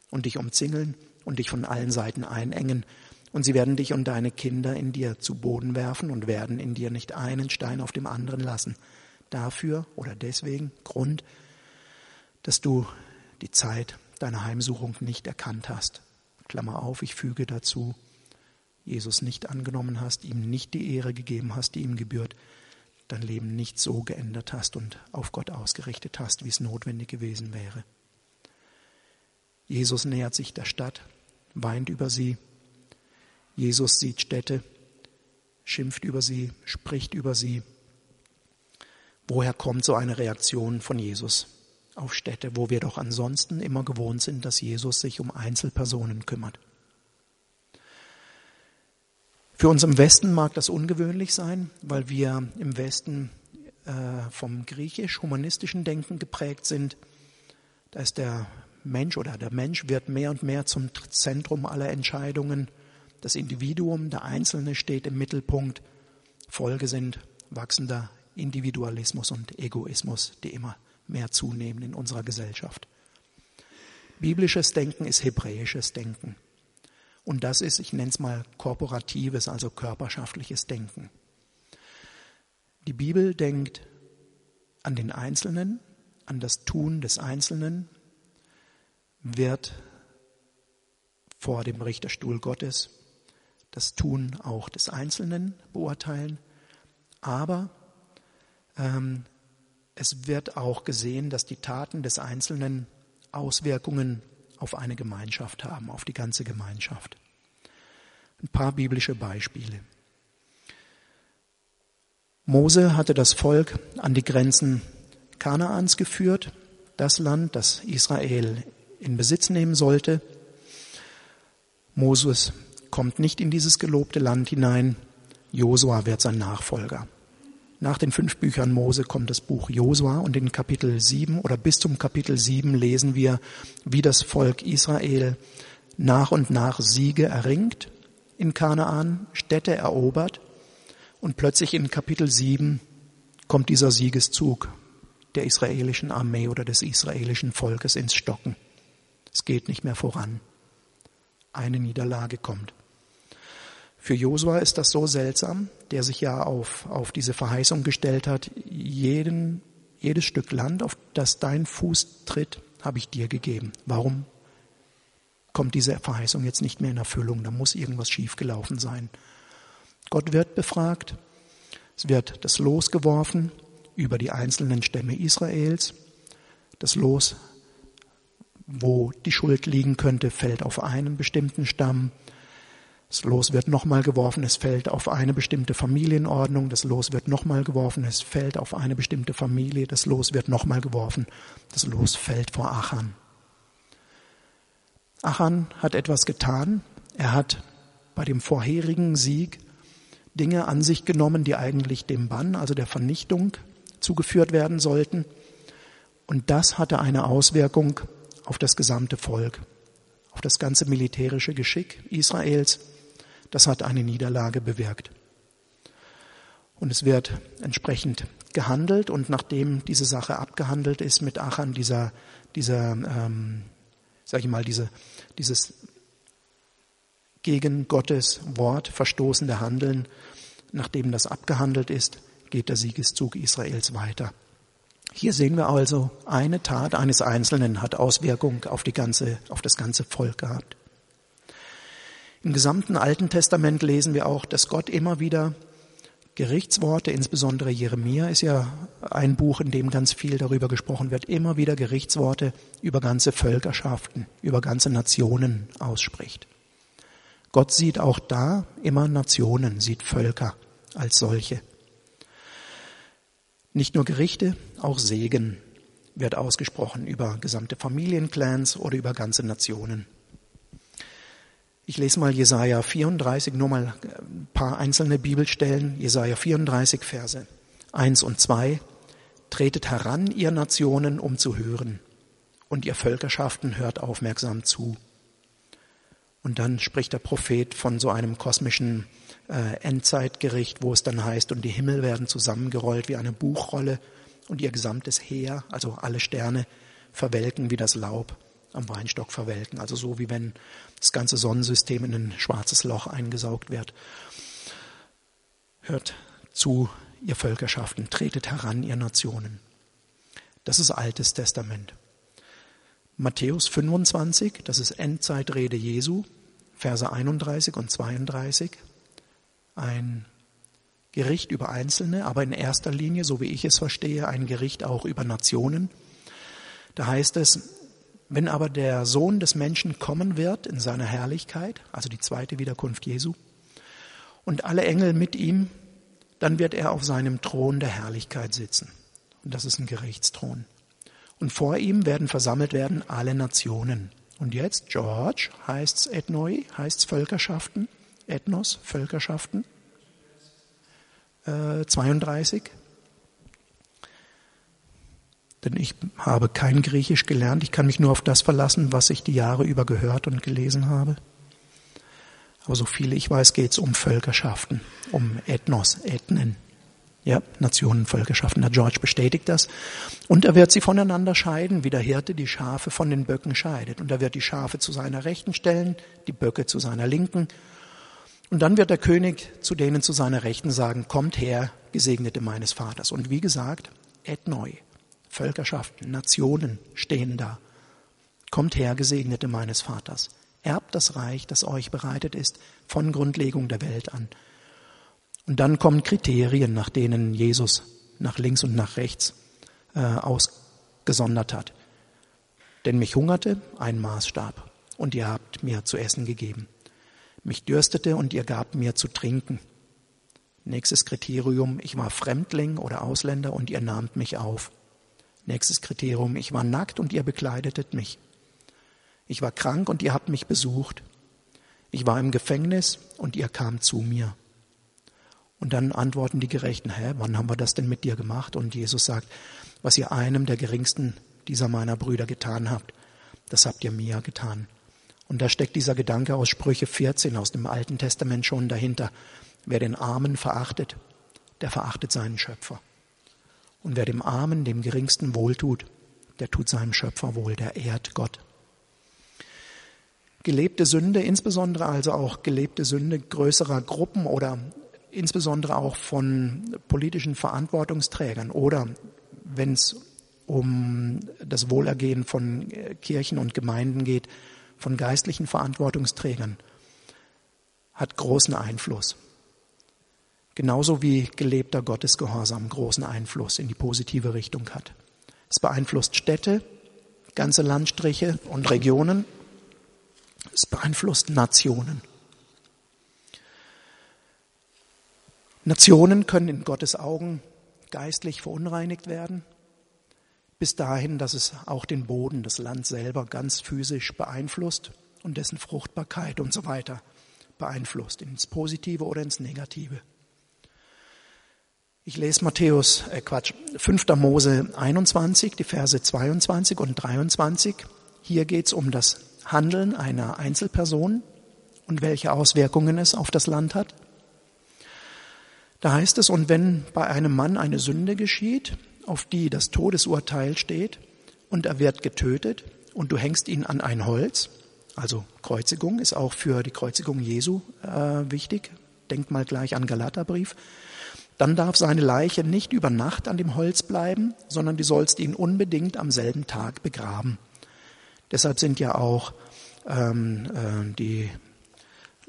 und dich umzingeln und dich von allen Seiten einengen, und sie werden dich und deine Kinder in dir zu Boden werfen und werden in dir nicht einen Stein auf dem anderen lassen, dafür oder deswegen Grund, dass du die Zeit deiner Heimsuchung nicht erkannt hast. Klammer auf, ich füge dazu, Jesus nicht angenommen hast, ihm nicht die Ehre gegeben hast, die ihm gebührt, dein Leben nicht so geändert hast und auf Gott ausgerichtet hast, wie es notwendig gewesen wäre. Jesus nähert sich der Stadt, weint über sie. Jesus sieht Städte, schimpft über sie, spricht über sie, Woher kommt so eine Reaktion von Jesus auf Städte, wo wir doch ansonsten immer gewohnt sind, dass Jesus sich um Einzelpersonen kümmert? Für uns im Westen mag das ungewöhnlich sein, weil wir im Westen äh, vom griechisch-humanistischen Denken geprägt sind. Da ist der Mensch oder der Mensch wird mehr und mehr zum Zentrum aller Entscheidungen. Das Individuum, der Einzelne steht im Mittelpunkt. Folge sind wachsender Individualismus und Egoismus, die immer mehr zunehmen in unserer Gesellschaft. Biblisches Denken ist hebräisches Denken. Und das ist, ich nenne es mal korporatives, also körperschaftliches Denken. Die Bibel denkt an den Einzelnen, an das Tun des Einzelnen. wird vor dem Richterstuhl Gottes das Tun auch des Einzelnen beurteilen, aber es wird auch gesehen, dass die Taten des Einzelnen Auswirkungen auf eine Gemeinschaft haben, auf die ganze Gemeinschaft. Ein paar biblische Beispiele. Mose hatte das Volk an die Grenzen Kanaans geführt, das Land, das Israel in Besitz nehmen sollte. Moses kommt nicht in dieses gelobte Land hinein. Josua wird sein Nachfolger. Nach den fünf Büchern Mose kommt das Buch Josua und in Kapitel 7 oder bis zum Kapitel 7 lesen wir, wie das Volk Israel nach und nach Siege erringt in Kanaan, Städte erobert und plötzlich in Kapitel 7 kommt dieser Siegeszug der israelischen Armee oder des israelischen Volkes ins Stocken. Es geht nicht mehr voran. Eine Niederlage kommt. Für Josua ist das so seltsam, der sich ja auf, auf diese Verheißung gestellt hat, jeden, jedes Stück Land, auf das dein Fuß tritt, habe ich dir gegeben. Warum kommt diese Verheißung jetzt nicht mehr in Erfüllung? Da muss irgendwas schiefgelaufen sein. Gott wird befragt, es wird das Los geworfen über die einzelnen Stämme Israels. Das Los, wo die Schuld liegen könnte, fällt auf einen bestimmten Stamm. Das Los wird nochmal geworfen, es fällt auf eine bestimmte Familienordnung. Das Los wird nochmal geworfen, es fällt auf eine bestimmte Familie. Das Los wird nochmal geworfen, das Los fällt vor Achan. Achan hat etwas getan. Er hat bei dem vorherigen Sieg Dinge an sich genommen, die eigentlich dem Bann, also der Vernichtung, zugeführt werden sollten. Und das hatte eine Auswirkung auf das gesamte Volk, auf das ganze militärische Geschick Israels das hat eine Niederlage bewirkt. Und es wird entsprechend gehandelt und nachdem diese Sache abgehandelt ist mit Achan, dieser, dieser, ähm, sag ich mal, diese, dieses gegen Gottes Wort verstoßende Handeln, nachdem das abgehandelt ist, geht der Siegeszug Israels weiter. Hier sehen wir also, eine Tat eines Einzelnen hat Auswirkung auf, die ganze, auf das ganze Volk gehabt. Im gesamten Alten Testament lesen wir auch, dass Gott immer wieder Gerichtsworte, insbesondere Jeremia ist ja ein Buch, in dem ganz viel darüber gesprochen wird, immer wieder Gerichtsworte über ganze Völkerschaften, über ganze Nationen ausspricht. Gott sieht auch da immer Nationen, sieht Völker als solche. Nicht nur Gerichte, auch Segen wird ausgesprochen über gesamte Familienclans oder über ganze Nationen. Ich lese mal Jesaja 34, nur mal ein paar einzelne Bibelstellen. Jesaja 34, Verse 1 und 2. Tretet heran, ihr Nationen, um zu hören, und ihr Völkerschaften hört aufmerksam zu. Und dann spricht der Prophet von so einem kosmischen äh, Endzeitgericht, wo es dann heißt, und die Himmel werden zusammengerollt wie eine Buchrolle und ihr gesamtes Heer, also alle Sterne, verwelken wie das Laub am Weinstock verwelken. Also so wie wenn das ganze Sonnensystem in ein schwarzes Loch eingesaugt wird. Hört zu, ihr Völkerschaften, tretet heran, ihr Nationen. Das ist Altes Testament. Matthäus 25, das ist Endzeitrede Jesu, Verse 31 und 32. Ein Gericht über Einzelne, aber in erster Linie, so wie ich es verstehe, ein Gericht auch über Nationen. Da heißt es, wenn aber der Sohn des Menschen kommen wird in seiner Herrlichkeit, also die zweite Wiederkunft Jesu, und alle Engel mit ihm, dann wird er auf seinem Thron der Herrlichkeit sitzen. Und das ist ein Gerichtsthron. Und vor ihm werden versammelt werden alle Nationen. Und jetzt, George, heißt's Ethnoi, heißt's Völkerschaften, Ethnos, Völkerschaften, äh, 32. Denn ich habe kein Griechisch gelernt. Ich kann mich nur auf das verlassen, was ich die Jahre über gehört und gelesen habe. Aber so viele ich weiß, geht es um Völkerschaften, um Ethnos, Ethnen. Ja, Nationen, Völkerschaften. Der George bestätigt das. Und er wird sie voneinander scheiden, wie der Hirte die Schafe von den Böcken scheidet. Und er wird die Schafe zu seiner Rechten stellen, die Böcke zu seiner Linken. Und dann wird der König zu denen zu seiner Rechten sagen, kommt her, Gesegnete meines Vaters. Und wie gesagt, Ethnoi, Völkerschaften, Nationen stehen da. Kommt her, Gesegnete meines Vaters, erbt das Reich, das euch bereitet ist, von Grundlegung der Welt an. Und dann kommen Kriterien, nach denen Jesus nach links und nach rechts äh, ausgesondert hat. Denn mich hungerte ein Maßstab, und ihr habt mir zu essen gegeben. Mich dürstete, und ihr gabt mir zu trinken. Nächstes Kriterium, ich war Fremdling oder Ausländer, und ihr nahmt mich auf. Nächstes Kriterium, ich war nackt, und ihr bekleidetet mich. Ich war krank, und ihr habt mich besucht. Ich war im Gefängnis, und ihr kam zu mir. Und dann antworten die Gerechten, hä, wann haben wir das denn mit dir gemacht? Und Jesus sagt, was ihr einem der geringsten dieser meiner Brüder getan habt, das habt ihr mir getan. Und da steckt dieser Gedanke aus Sprüche 14 aus dem Alten Testament schon dahinter. Wer den Armen verachtet, der verachtet seinen Schöpfer. Und wer dem Armen, dem Geringsten wohltut, der tut seinem Schöpfer wohl, der ehrt Gott. Gelebte Sünde, insbesondere also auch gelebte Sünde größerer Gruppen oder insbesondere auch von politischen Verantwortungsträgern oder wenn es um das Wohlergehen von Kirchen und Gemeinden geht, von geistlichen Verantwortungsträgern, hat großen Einfluss. Genauso wie gelebter Gottesgehorsam großen Einfluss in die positive Richtung hat. Es beeinflusst Städte, ganze Landstriche und Regionen. Es beeinflusst Nationen. Nationen können in Gottes Augen geistlich verunreinigt werden, bis dahin, dass es auch den Boden, das Land selber ganz physisch beeinflusst und dessen Fruchtbarkeit und so weiter beeinflusst, ins Positive oder ins Negative. Ich lese Matthäus, äh Quatsch, 5. Mose 21, die Verse 22 und 23. Hier geht es um das Handeln einer Einzelperson und welche Auswirkungen es auf das Land hat. Da heißt es, und wenn bei einem Mann eine Sünde geschieht, auf die das Todesurteil steht, und er wird getötet, und du hängst ihn an ein Holz, also Kreuzigung ist auch für die Kreuzigung Jesu äh, wichtig, denkt mal gleich an Galaterbrief, dann darf seine Leiche nicht über Nacht an dem Holz bleiben, sondern du sollst ihn unbedingt am selben Tag begraben. Deshalb sind ja auch ähm, äh, die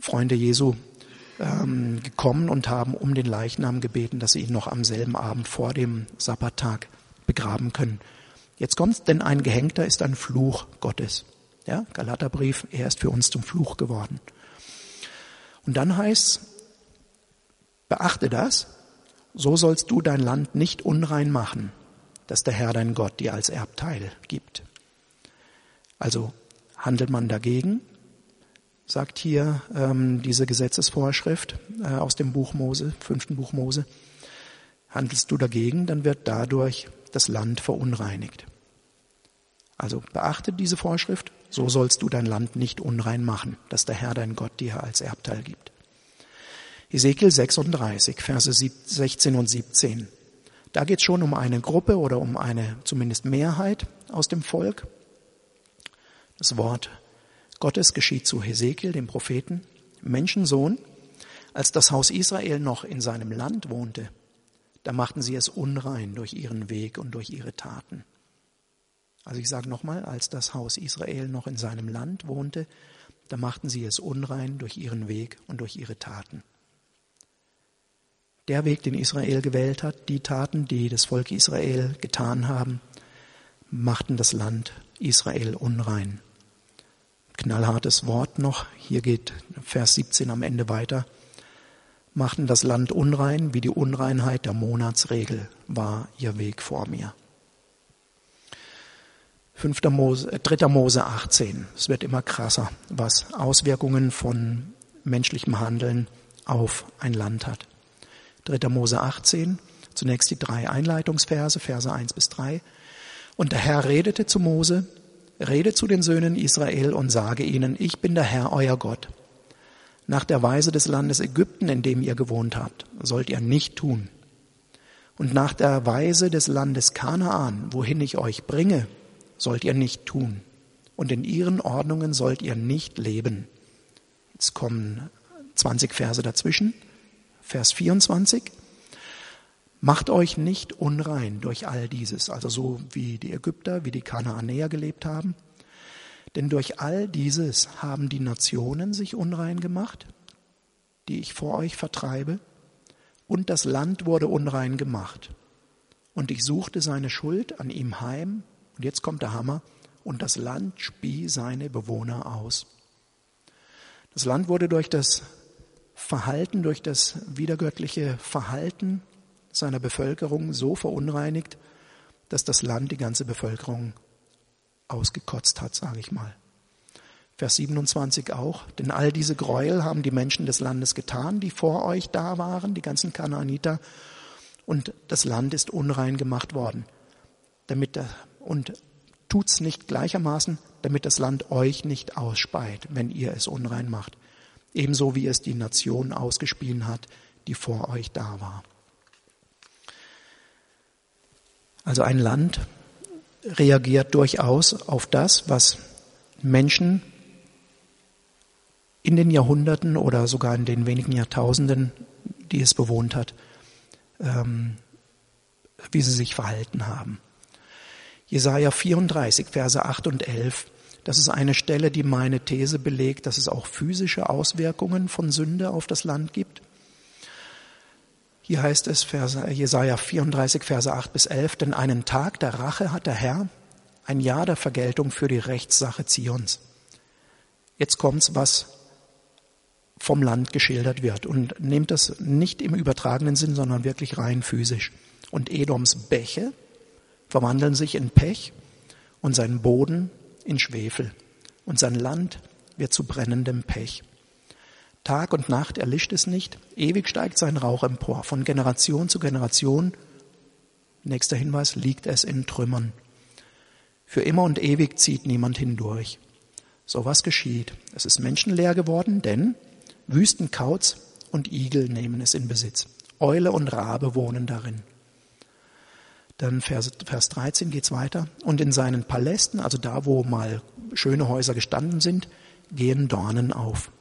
Freunde Jesu ähm, gekommen und haben um den Leichnam gebeten, dass sie ihn noch am selben Abend vor dem Sabbattag begraben können. Jetzt kommt's, denn ein Gehängter ist ein Fluch Gottes. Ja, Galaterbrief, er ist für uns zum Fluch geworden. Und dann heißt's, beachte das, so sollst du dein Land nicht unrein machen, das der Herr dein Gott dir als Erbteil gibt. Also handelt man dagegen, sagt hier ähm, diese Gesetzesvorschrift äh, aus dem Buch Mose, fünften Buch Mose. Handelst du dagegen, dann wird dadurch das Land verunreinigt. Also beachte diese Vorschrift, so sollst du dein Land nicht unrein machen, das der Herr dein Gott dir als Erbteil gibt. Ezekiel 36, Verse 16 und 17. Da geht es schon um eine Gruppe oder um eine zumindest Mehrheit aus dem Volk. Das Wort Gottes geschieht zu Hesekiel, dem Propheten, Menschensohn, als das Haus Israel noch in seinem Land wohnte, da machten sie es unrein durch ihren Weg und durch ihre Taten. Also ich sage nochmal, als das Haus Israel noch in seinem Land wohnte, da machten sie es unrein durch ihren Weg und durch ihre Taten. Der Weg, den Israel gewählt hat, die Taten, die das Volk Israel getan haben, machten das Land Israel unrein knallhartes Wort noch. Hier geht Vers 17 am Ende weiter. Machten das Land unrein, wie die Unreinheit der Monatsregel war ihr Weg vor mir. 5. Mose, 3. Mose 18. Es wird immer krasser, was Auswirkungen von menschlichem Handeln auf ein Land hat. 3. Mose 18. Zunächst die drei Einleitungsverse, Verse 1 bis 3. Und der Herr redete zu Mose, Rede zu den Söhnen Israel und sage ihnen, ich bin der Herr, euer Gott. Nach der Weise des Landes Ägypten, in dem ihr gewohnt habt, sollt ihr nicht tun. Und nach der Weise des Landes Kanaan, wohin ich euch bringe, sollt ihr nicht tun. Und in ihren Ordnungen sollt ihr nicht leben. Jetzt kommen 20 Verse dazwischen. Vers 24. Macht euch nicht unrein durch all dieses, also so wie die Ägypter, wie die Kanaanäer gelebt haben. Denn durch all dieses haben die Nationen sich unrein gemacht, die ich vor euch vertreibe, und das Land wurde unrein gemacht. Und ich suchte seine Schuld an ihm heim, und jetzt kommt der Hammer, und das Land spie seine Bewohner aus. Das Land wurde durch das Verhalten, durch das wiedergöttliche Verhalten seiner Bevölkerung so verunreinigt, dass das Land die ganze Bevölkerung ausgekotzt hat, sage ich mal. Vers 27 auch, denn all diese Gräuel haben die Menschen des Landes getan, die vor euch da waren, die ganzen Kanaaniter, und das Land ist unrein gemacht worden. Damit, und tut's nicht gleichermaßen, damit das Land euch nicht ausspeit, wenn ihr es unrein macht. Ebenso wie es die Nation ausgespielt hat, die vor euch da war. Also ein Land reagiert durchaus auf das, was Menschen in den Jahrhunderten oder sogar in den wenigen Jahrtausenden, die es bewohnt hat, ähm, wie sie sich verhalten haben. Jesaja 34, Verse 8 und 11. Das ist eine Stelle, die meine These belegt, dass es auch physische Auswirkungen von Sünde auf das Land gibt. Hier heißt es, Jesaja 34, Verse 8 bis 11, denn einen Tag der Rache hat der Herr, ein Jahr der Vergeltung für die Rechtssache Zions. Jetzt kommt's, was vom Land geschildert wird. Und nehmt das nicht im übertragenen Sinn, sondern wirklich rein physisch. Und Edoms Bäche verwandeln sich in Pech und sein Boden in Schwefel. Und sein Land wird zu brennendem Pech. Tag und Nacht erlischt es nicht, ewig steigt sein Rauch empor. Von Generation zu Generation, nächster Hinweis, liegt es in Trümmern. Für immer und ewig zieht niemand hindurch. So was geschieht. Es ist menschenleer geworden, denn Wüstenkauz und Igel nehmen es in Besitz. Eule und Rabe wohnen darin. Dann Vers, Vers 13 geht's weiter. Und in seinen Palästen, also da, wo mal schöne Häuser gestanden sind, gehen Dornen auf.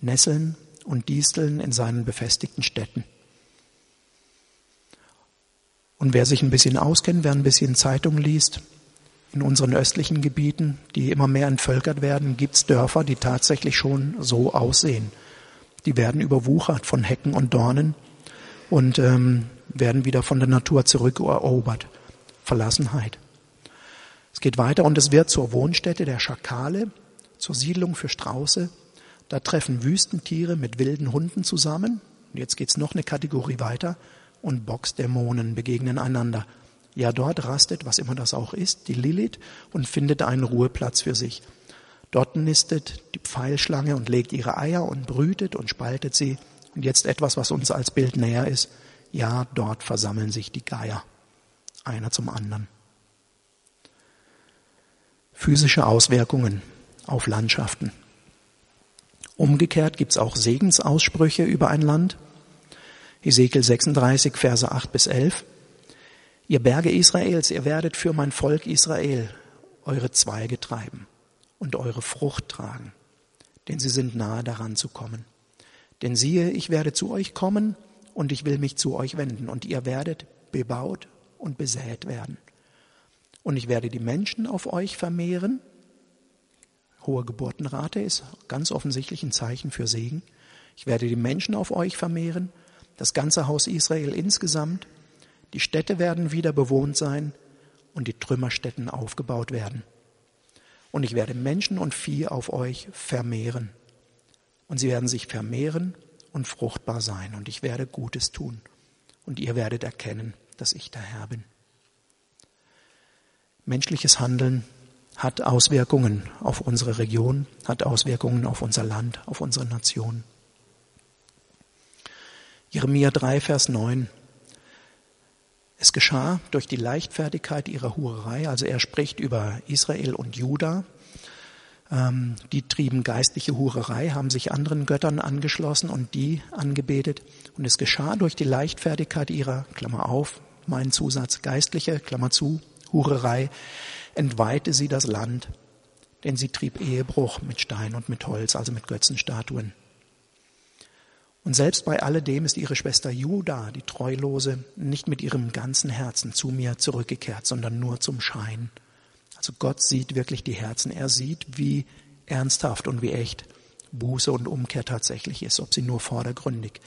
Nesseln und Disteln in seinen befestigten Städten. Und wer sich ein bisschen auskennt, wer ein bisschen Zeitung liest, in unseren östlichen Gebieten, die immer mehr entvölkert werden, gibt's Dörfer, die tatsächlich schon so aussehen. Die werden überwuchert von Hecken und Dornen und ähm, werden wieder von der Natur zurückerobert. Verlassenheit. Es geht weiter und es wird zur Wohnstätte der Schakale, zur Siedlung für Strauße. Da treffen Wüstentiere mit wilden Hunden zusammen. Und jetzt geht's noch eine Kategorie weiter. Und Boxdämonen begegnen einander. Ja, dort rastet, was immer das auch ist, die Lilith und findet einen Ruheplatz für sich. Dort nistet die Pfeilschlange und legt ihre Eier und brütet und spaltet sie. Und jetzt etwas, was uns als Bild näher ist. Ja, dort versammeln sich die Geier. Einer zum anderen. Physische Auswirkungen auf Landschaften. Umgekehrt gibt es auch Segensaussprüche über ein Land. Ezekiel 36, Verse 8 bis 11. Ihr Berge Israels, ihr werdet für mein Volk Israel eure Zweige treiben und eure Frucht tragen, denn sie sind nahe daran zu kommen. Denn siehe, ich werde zu euch kommen und ich will mich zu euch wenden und ihr werdet bebaut und besät werden. Und ich werde die Menschen auf euch vermehren. Hohe Geburtenrate ist ganz offensichtlich ein Zeichen für Segen. Ich werde die Menschen auf euch vermehren, das ganze Haus Israel insgesamt. Die Städte werden wieder bewohnt sein und die Trümmerstätten aufgebaut werden und ich werde Menschen und Vieh auf euch vermehren. Und sie werden sich vermehren und fruchtbar sein. Und ich werde Gutes tun. Und ihr werdet erkennen, dass ich der Herr bin. Menschliches Handeln hat Auswirkungen auf unsere Region, hat Auswirkungen auf unser Land, auf unsere Nation. Jeremia 3, Vers 9. Es geschah durch die Leichtfertigkeit ihrer Hurerei, also er spricht über Israel und Juda. Ähm, die trieben geistliche Hurerei, haben sich anderen Göttern angeschlossen und die angebetet. Und es geschah durch die Leichtfertigkeit ihrer, Klammer auf, mein Zusatz, geistliche, Klammer zu, Hurerei, entweihte sie das Land, denn sie trieb Ehebruch mit Stein und mit Holz, also mit Götzenstatuen. Und selbst bei alledem ist ihre Schwester Juda, die Treulose, nicht mit ihrem ganzen Herzen zu mir zurückgekehrt, sondern nur zum Schein. Also Gott sieht wirklich die Herzen. Er sieht, wie ernsthaft und wie echt Buße und Umkehr tatsächlich ist, ob sie nur vordergründig,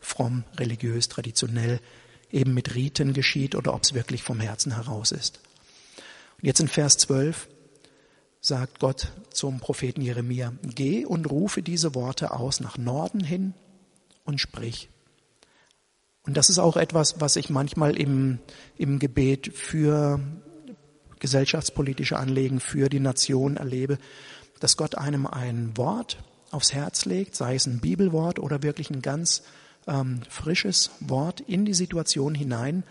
fromm, religiös, traditionell, eben mit Riten geschieht oder ob es wirklich vom Herzen heraus ist. Und jetzt in Vers 12 sagt Gott zum Propheten Jeremia, geh und rufe diese Worte aus nach Norden hin und sprich. Und das ist auch etwas, was ich manchmal im, im Gebet für gesellschaftspolitische Anliegen, für die Nation erlebe, dass Gott einem ein Wort aufs Herz legt, sei es ein Bibelwort oder wirklich ein ganz ähm, frisches Wort in die Situation hinein,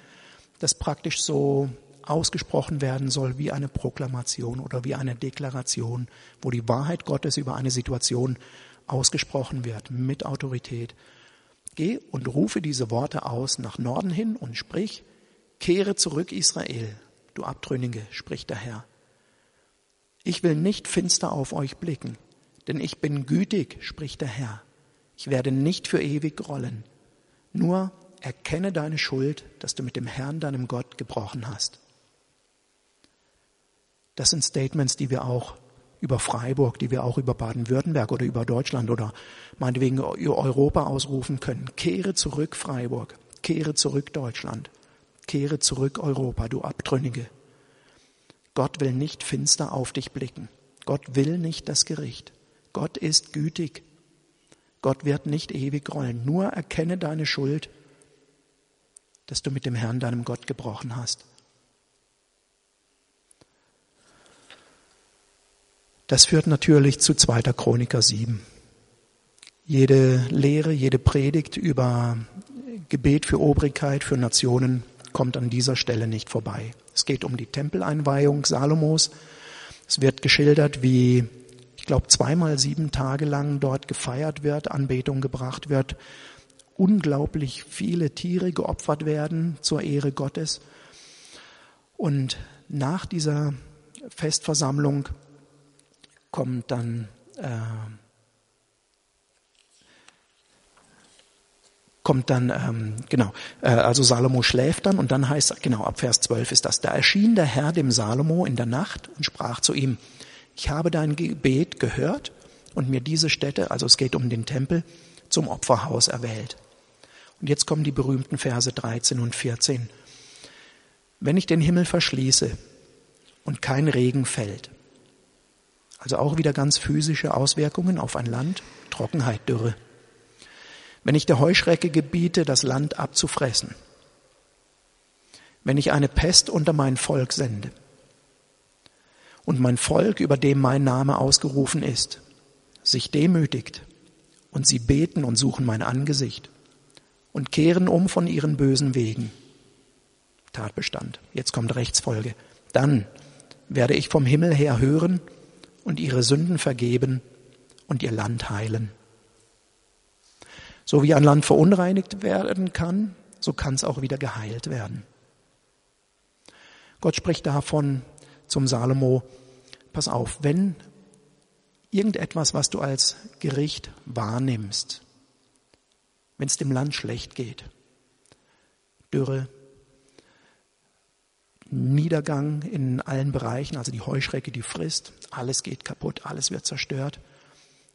das praktisch so ausgesprochen werden soll wie eine Proklamation oder wie eine Deklaration, wo die Wahrheit Gottes über eine Situation ausgesprochen wird mit Autorität. Geh und rufe diese Worte aus nach Norden hin und sprich, kehre zurück Israel, du Abtrünnige, spricht der Herr. Ich will nicht finster auf euch blicken, denn ich bin gütig, spricht der Herr. Ich werde nicht für ewig grollen. Nur erkenne deine Schuld, dass du mit dem Herrn, deinem Gott, gebrochen hast. Das sind Statements, die wir auch über Freiburg, die wir auch über Baden-Württemberg oder über Deutschland oder meinetwegen Europa ausrufen können. Kehre zurück Freiburg, kehre zurück Deutschland, kehre zurück Europa, du Abtrünnige. Gott will nicht finster auf dich blicken. Gott will nicht das Gericht. Gott ist gütig. Gott wird nicht ewig rollen. Nur erkenne deine Schuld, dass du mit dem Herrn, deinem Gott, gebrochen hast. Das führt natürlich zu 2. Chroniker 7. Jede Lehre, jede Predigt über Gebet für Obrigkeit, für Nationen kommt an dieser Stelle nicht vorbei. Es geht um die Tempeleinweihung Salomos. Es wird geschildert, wie, ich glaube, zweimal sieben Tage lang dort gefeiert wird, Anbetung gebracht wird, unglaublich viele Tiere geopfert werden zur Ehre Gottes. Und nach dieser Festversammlung kommt dann äh, kommt dann, ähm, genau, äh, also Salomo schläft dann und dann heißt, genau, ab Vers 12 ist das, da erschien der Herr dem Salomo in der Nacht und sprach zu ihm, ich habe dein Gebet gehört und mir diese Stätte, also es geht um den Tempel, zum Opferhaus erwählt. Und jetzt kommen die berühmten Verse 13 und 14. Wenn ich den Himmel verschließe und kein Regen fällt, also auch wieder ganz physische Auswirkungen auf ein Land, Trockenheit, Dürre. Wenn ich der Heuschrecke gebiete, das Land abzufressen, wenn ich eine Pest unter mein Volk sende und mein Volk, über dem mein Name ausgerufen ist, sich demütigt und sie beten und suchen mein Angesicht und kehren um von ihren bösen Wegen. Tatbestand. Jetzt kommt Rechtsfolge. Dann werde ich vom Himmel her hören und ihre Sünden vergeben und ihr Land heilen. So wie ein Land verunreinigt werden kann, so kann es auch wieder geheilt werden. Gott spricht davon zum Salomo, pass auf, wenn irgendetwas, was du als Gericht wahrnimmst, wenn es dem Land schlecht geht, Dürre, Niedergang in allen Bereichen, also die Heuschrecke, die frisst, alles geht kaputt, alles wird zerstört,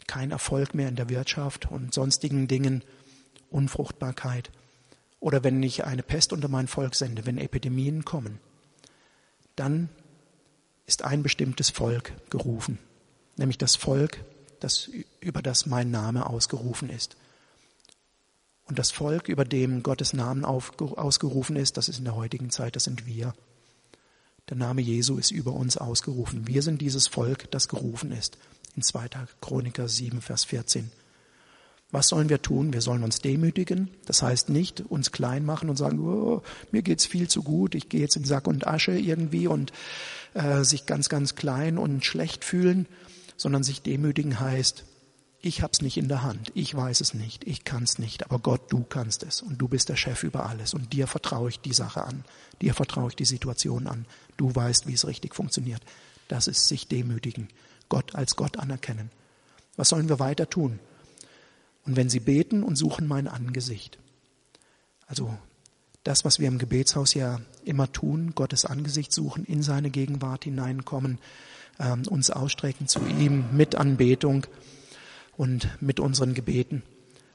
kein Erfolg mehr in der Wirtschaft und sonstigen Dingen, Unfruchtbarkeit. Oder wenn ich eine Pest unter mein Volk sende, wenn Epidemien kommen, dann ist ein bestimmtes Volk gerufen, nämlich das Volk, das, über das mein Name ausgerufen ist. Und das Volk, über dem Gottes Namen auf, ausgerufen ist, das ist in der heutigen Zeit, das sind wir. Der Name Jesu ist über uns ausgerufen. Wir sind dieses Volk, das gerufen ist. In 2. Chroniker 7, Vers 14. Was sollen wir tun? Wir sollen uns demütigen. Das heißt nicht uns klein machen und sagen, oh, mir geht's viel zu gut, ich gehe jetzt in Sack und Asche irgendwie und äh, sich ganz, ganz klein und schlecht fühlen, sondern sich demütigen heißt, ich hab's nicht in der Hand, ich weiß es nicht, ich kann's nicht, aber Gott, du kannst es und du bist der Chef über alles und dir vertraue ich die Sache an, dir vertraue ich die Situation an, du weißt, wie es richtig funktioniert. Das ist sich demütigen, Gott als Gott anerkennen. Was sollen wir weiter tun? Und wenn sie beten und suchen mein Angesicht. Also Das, was wir im Gebetshaus ja immer tun, Gottes Angesicht suchen, in seine Gegenwart hineinkommen, ähm, uns ausstrecken zu ihm mit Anbetung und mit unseren Gebeten.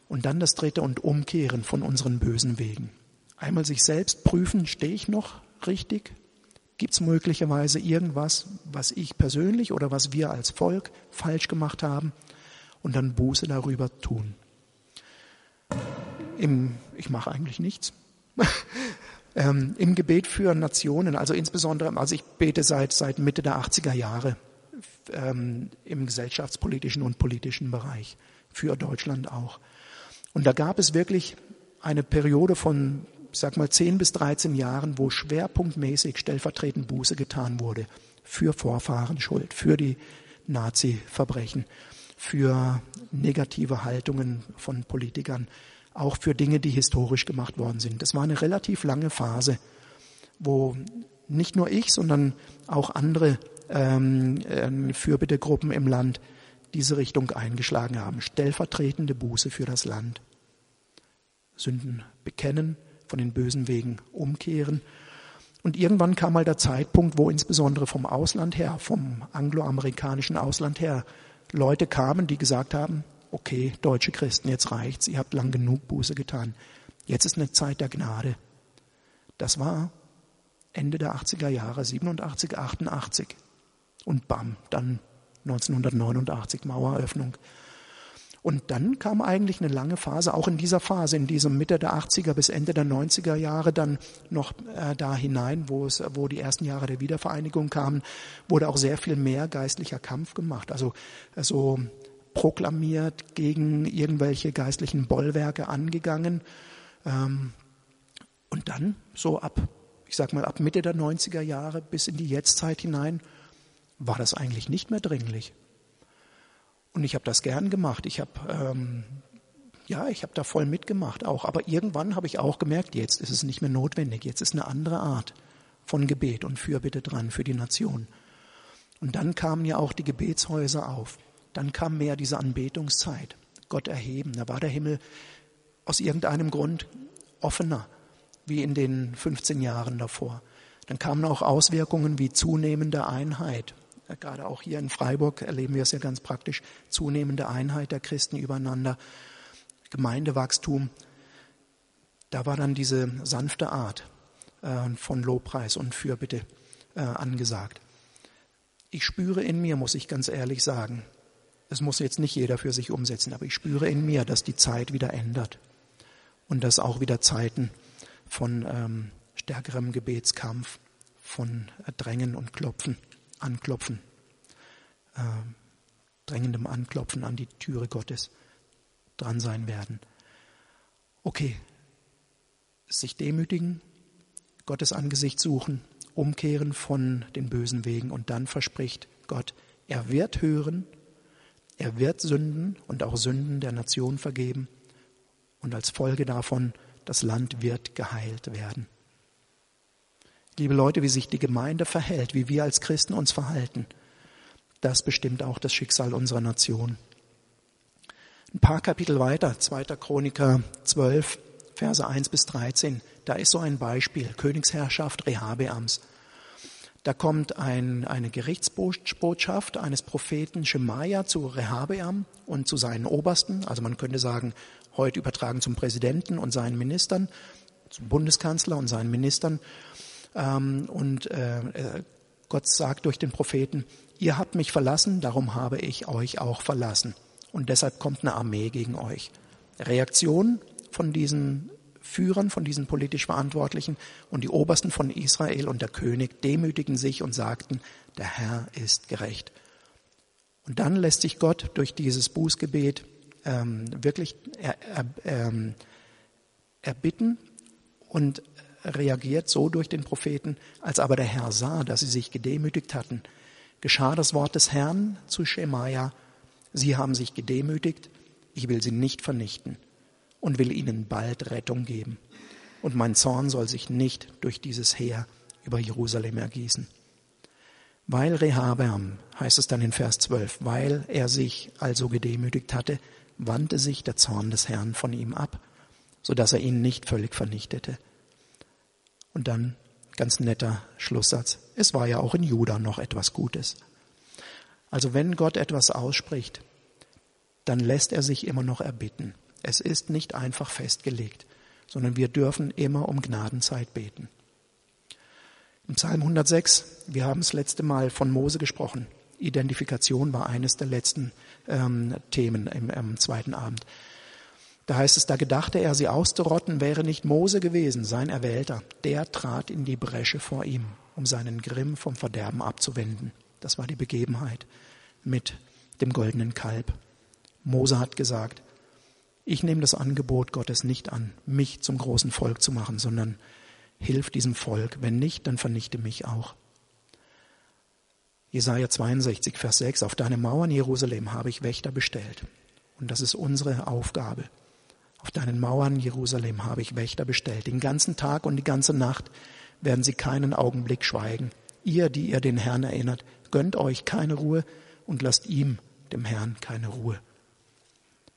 Und dann das dritte und umkehren von unseren bösen Wegen. Einmal sich selbst prüfen, stehe ich noch richtig? Gibt es möglicherweise irgendwas, was ich persönlich oder was wir als Volk falsch gemacht haben? Und dann Buße darüber tun. Im, ich mache eigentlich nichts. <laughs> ähm, Im Gebet für Nationen, also insbesondere, also ich bete seit, seit Mitte der 80er Jahre ähm, im gesellschaftspolitischen und politischen Bereich, für Deutschland auch. Und da gab es wirklich eine Periode von, ich sag mal, 10 bis 13 Jahren, wo schwerpunktmäßig stellvertretend Buße getan wurde für Vorfahrenschuld, für die Nazi-Verbrechen, für negative Haltungen von Politikern, auch für Dinge, die historisch gemacht worden sind. Das war eine relativ lange Phase, wo nicht nur ich, sondern auch andere ähm, äh, Fürbittegruppen im Land diese Richtung eingeschlagen haben. Stellvertretende Buße für das Land. Sünden bekennen, von den bösen Wegen umkehren. Und irgendwann kam mal der Zeitpunkt, wo insbesondere vom Ausland her, vom angloamerikanischen Ausland her, Leute kamen, die gesagt haben, okay, deutsche Christen, jetzt reicht's, ihr habt lang genug Buße getan. Jetzt ist eine Zeit der Gnade. Das war Ende der 80er Jahre, 87, 88. Und bam, dann 1989 Maueröffnung. Und dann kam eigentlich eine lange Phase, auch in dieser Phase, in diesem Mitte der 80er bis Ende der 90er Jahre dann noch äh, da hinein, wo es, wo die ersten Jahre der Wiedervereinigung kamen, wurde auch sehr viel mehr geistlicher Kampf gemacht. Also, also proklamiert, gegen irgendwelche geistlichen Bollwerke angegangen. Ähm, und dann so ab, ich sag mal, ab Mitte der 90er Jahre bis in die Jetztzeit hinein war das eigentlich nicht mehr dringlich. Und ich habe das gern gemacht. Ich habe ähm, ja, ich habe da voll mitgemacht auch. Aber irgendwann habe ich auch gemerkt, jetzt ist es nicht mehr notwendig. Jetzt ist eine andere Art von Gebet und Fürbitte dran für die Nation. Und dann kamen ja auch die Gebetshäuser auf. Dann kam mehr diese Anbetungszeit. Gott erheben. Da war der Himmel aus irgendeinem Grund offener, wie in den 15 Jahren davor. Dann kamen auch Auswirkungen wie zunehmende Einheit, Gerade auch hier in Freiburg erleben wir es ja ganz praktisch. Zunehmende Einheit der Christen übereinander, Gemeindewachstum. Da war dann diese sanfte Art äh, von Lobpreis und Fürbitte äh, angesagt. Ich spüre in mir, muss ich ganz ehrlich sagen, das muss jetzt nicht jeder für sich umsetzen, aber ich spüre in mir, dass die Zeit wieder ändert und dass auch wieder Zeiten von ähm, stärkerem Gebetskampf, von Drängen und Klopfen Anklopfen, äh, drängendem Anklopfen an die Türe Gottes dran sein werden. Okay, sich demütigen, Gottes Angesicht suchen, umkehren von den bösen Wegen und dann verspricht Gott, er wird hören, er wird Sünden und auch Sünden der Nation vergeben und als Folge davon das Land wird geheilt werden liebe Leute, wie sich die Gemeinde verhält, wie wir als Christen uns verhalten, das bestimmt auch das Schicksal unserer Nation. Ein paar Kapitel weiter, 2. Chroniker 12, Verse 1 bis 13, da ist so ein Beispiel, Königsherrschaft Rehabeams. Da kommt ein, eine Gerichtsbotschaft eines Propheten Schemaja zu Rehabeam und zu seinen Obersten, also man könnte sagen, heute übertragen zum Präsidenten und seinen Ministern, zum Bundeskanzler und seinen Ministern. Ähm, und äh, äh, Gott sagt durch den Propheten, ihr habt mich verlassen, darum habe ich euch auch verlassen. Und deshalb kommt eine Armee gegen euch. Reaktion von diesen Führern, von diesen politisch Verantwortlichen und die Obersten von Israel und der König demütigen sich und sagten, der Herr ist gerecht. Und dann lässt sich Gott durch dieses Bußgebet ähm, wirklich er, er, ähm, erbitten und reagiert so durch den Propheten, als aber der Herr sah, dass sie sich gedemütigt hatten, geschah das Wort des Herrn zu Schemaja, sie haben sich gedemütigt, ich will sie nicht vernichten und will ihnen bald Rettung geben. Und mein Zorn soll sich nicht durch dieses Heer über Jerusalem ergießen. Weil Rehabeam, heißt es dann in Vers 12, weil er sich also gedemütigt hatte, wandte sich der Zorn des Herrn von ihm ab, so dass er ihn nicht völlig vernichtete. Und dann ganz netter Schlusssatz. Es war ja auch in Juda noch etwas Gutes. Also wenn Gott etwas ausspricht, dann lässt er sich immer noch erbitten. Es ist nicht einfach festgelegt, sondern wir dürfen immer um Gnadenzeit beten. Im Psalm 106, wir haben das letzte Mal von Mose gesprochen. Identifikation war eines der letzten ähm, Themen im, im zweiten Abend. Da heißt es, da gedachte er, sie auszurotten, wäre nicht Mose gewesen, sein Erwählter. Der trat in die Bresche vor ihm, um seinen Grimm vom Verderben abzuwenden. Das war die Begebenheit mit dem goldenen Kalb. Mose hat gesagt, ich nehme das Angebot Gottes nicht an, mich zum großen Volk zu machen, sondern hilf diesem Volk. Wenn nicht, dann vernichte mich auch. Jesaja 62, Vers 6. Auf deine Mauern Jerusalem habe ich Wächter bestellt. Und das ist unsere Aufgabe. Auf deinen Mauern Jerusalem habe ich Wächter bestellt. Den ganzen Tag und die ganze Nacht werden sie keinen Augenblick schweigen. Ihr, die ihr den Herrn erinnert, gönnt euch keine Ruhe und lasst ihm, dem Herrn, keine Ruhe.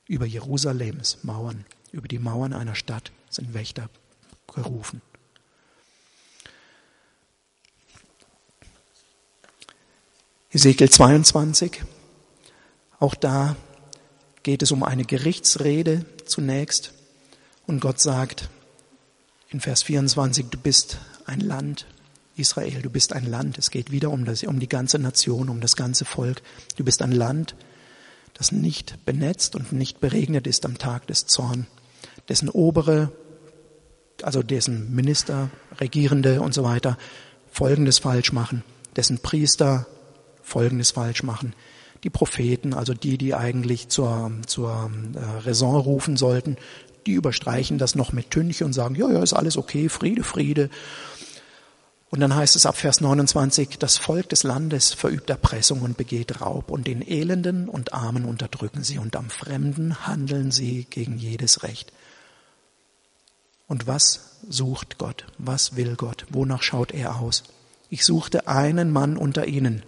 Über Jerusalems Mauern, über die Mauern einer Stadt sind Wächter gerufen. Ezekiel 22, auch da geht es um eine Gerichtsrede zunächst. Und Gott sagt in Vers 24, du bist ein Land, Israel, du bist ein Land. Es geht wieder um, das, um die ganze Nation, um das ganze Volk. Du bist ein Land, das nicht benetzt und nicht beregnet ist am Tag des Zorn, dessen obere, also dessen Minister, Regierende und so weiter Folgendes falsch machen, dessen Priester Folgendes falsch machen, die Propheten, also die, die eigentlich zur, zur äh, Raison rufen sollten, die überstreichen das noch mit Tünch und sagen, ja, ja, ist alles okay, Friede, Friede. Und dann heißt es ab Vers 29, das Volk des Landes verübt Erpressung und begeht Raub und den Elenden und Armen unterdrücken sie und am Fremden handeln sie gegen jedes Recht. Und was sucht Gott? Was will Gott? Wonach schaut er aus? Ich suchte einen Mann unter ihnen,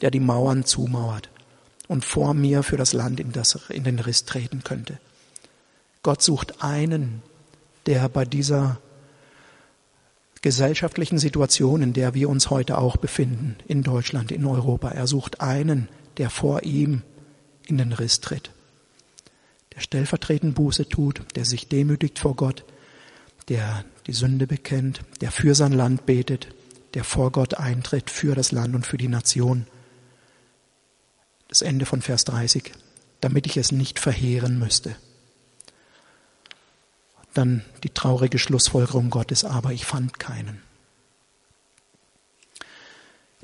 der die Mauern zumauert und vor mir für das Land in, das, in den Riss treten könnte. Gott sucht einen, der bei dieser gesellschaftlichen Situation, in der wir uns heute auch befinden, in Deutschland, in Europa, er sucht einen, der vor ihm in den Riss tritt, der stellvertretend Buße tut, der sich demütigt vor Gott, der die Sünde bekennt, der für sein Land betet, der vor Gott eintritt, für das Land und für die Nation das Ende von Vers 30, damit ich es nicht verheeren müsste. Dann die traurige Schlussfolgerung Gottes, aber ich fand keinen.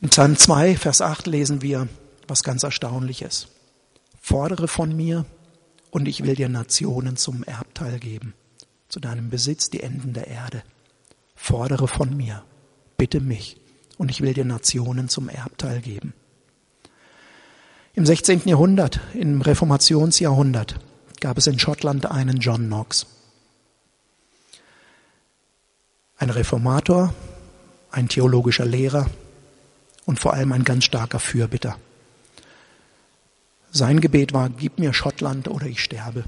In Psalm 2, Vers 8 lesen wir was ganz Erstaunliches. Fordere von mir und ich will dir Nationen zum Erbteil geben, zu deinem Besitz die Enden der Erde. Fordere von mir, bitte mich und ich will dir Nationen zum Erbteil geben. Im 16. Jahrhundert, im Reformationsjahrhundert, gab es in Schottland einen John Knox. Ein Reformator, ein theologischer Lehrer und vor allem ein ganz starker Fürbitter. Sein Gebet war, gib mir Schottland oder ich sterbe.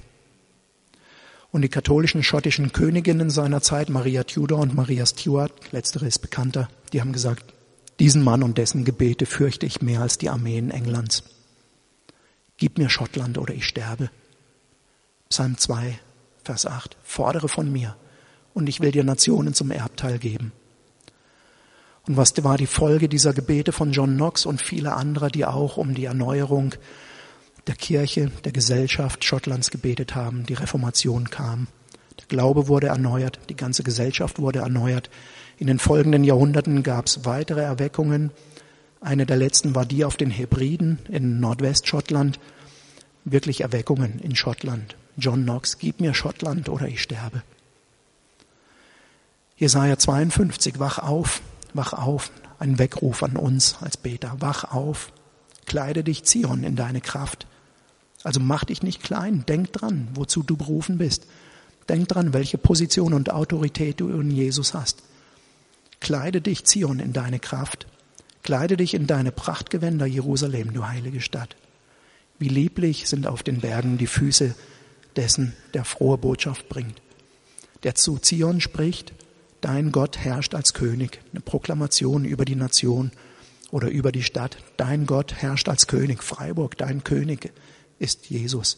Und die katholischen schottischen Königinnen seiner Zeit, Maria Tudor und Maria Stuart, letztere ist bekannter, die haben gesagt, diesen Mann und dessen Gebete fürchte ich mehr als die Armeen Englands. Gib mir Schottland oder ich sterbe. Psalm 2, Vers 8. Fordere von mir und ich will dir Nationen zum Erbteil geben. Und was war die Folge dieser Gebete von John Knox und viele anderer, die auch um die Erneuerung der Kirche, der Gesellschaft Schottlands gebetet haben? Die Reformation kam. Der Glaube wurde erneuert, die ganze Gesellschaft wurde erneuert. In den folgenden Jahrhunderten gab es weitere Erweckungen, eine der letzten war die auf den Hebriden in Nordwestschottland. Wirklich Erweckungen in Schottland. John Knox, gib mir Schottland oder ich sterbe. Jesaja 52, wach auf, wach auf. Ein Weckruf an uns als Beter. Wach auf. Kleide dich, Zion, in deine Kraft. Also mach dich nicht klein. Denk dran, wozu du berufen bist. Denk dran, welche Position und Autorität du in Jesus hast. Kleide dich, Zion, in deine Kraft. Kleide dich in deine Prachtgewänder, Jerusalem, du heilige Stadt. Wie lieblich sind auf den Bergen die Füße dessen, der frohe Botschaft bringt, der zu Zion spricht, dein Gott herrscht als König. Eine Proklamation über die Nation oder über die Stadt. Dein Gott herrscht als König. Freiburg, dein König ist Jesus.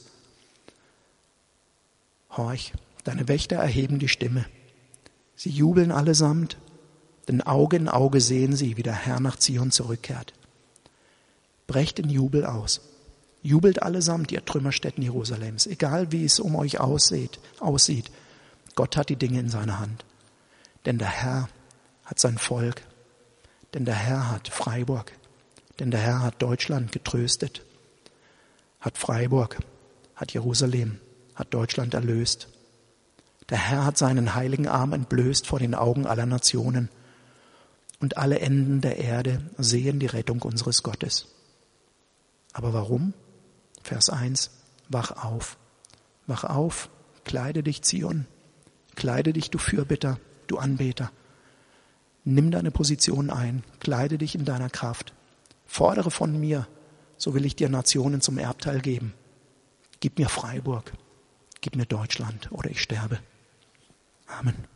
Horch, deine Wächter erheben die Stimme. Sie jubeln allesamt, denn Auge in Auge sehen sie, wie der Herr nach Zion zurückkehrt. Brecht in Jubel aus. Jubelt allesamt, ihr Trümmerstätten Jerusalems, egal wie es um euch aussieht, aussieht. Gott hat die Dinge in seiner Hand. Denn der Herr hat sein Volk. Denn der Herr hat Freiburg. Denn der Herr hat Deutschland getröstet. Hat Freiburg, hat Jerusalem, hat Deutschland erlöst. Der Herr hat seinen heiligen Arm entblößt vor den Augen aller Nationen. Und alle Enden der Erde sehen die Rettung unseres Gottes. Aber warum? Vers 1. Wach auf. Wach auf. Kleide dich, Zion. Kleide dich, du Fürbitter, du Anbeter. Nimm deine Position ein. Kleide dich in deiner Kraft. Fordere von mir, so will ich dir Nationen zum Erbteil geben. Gib mir Freiburg. Gib mir Deutschland oder ich sterbe. Amen.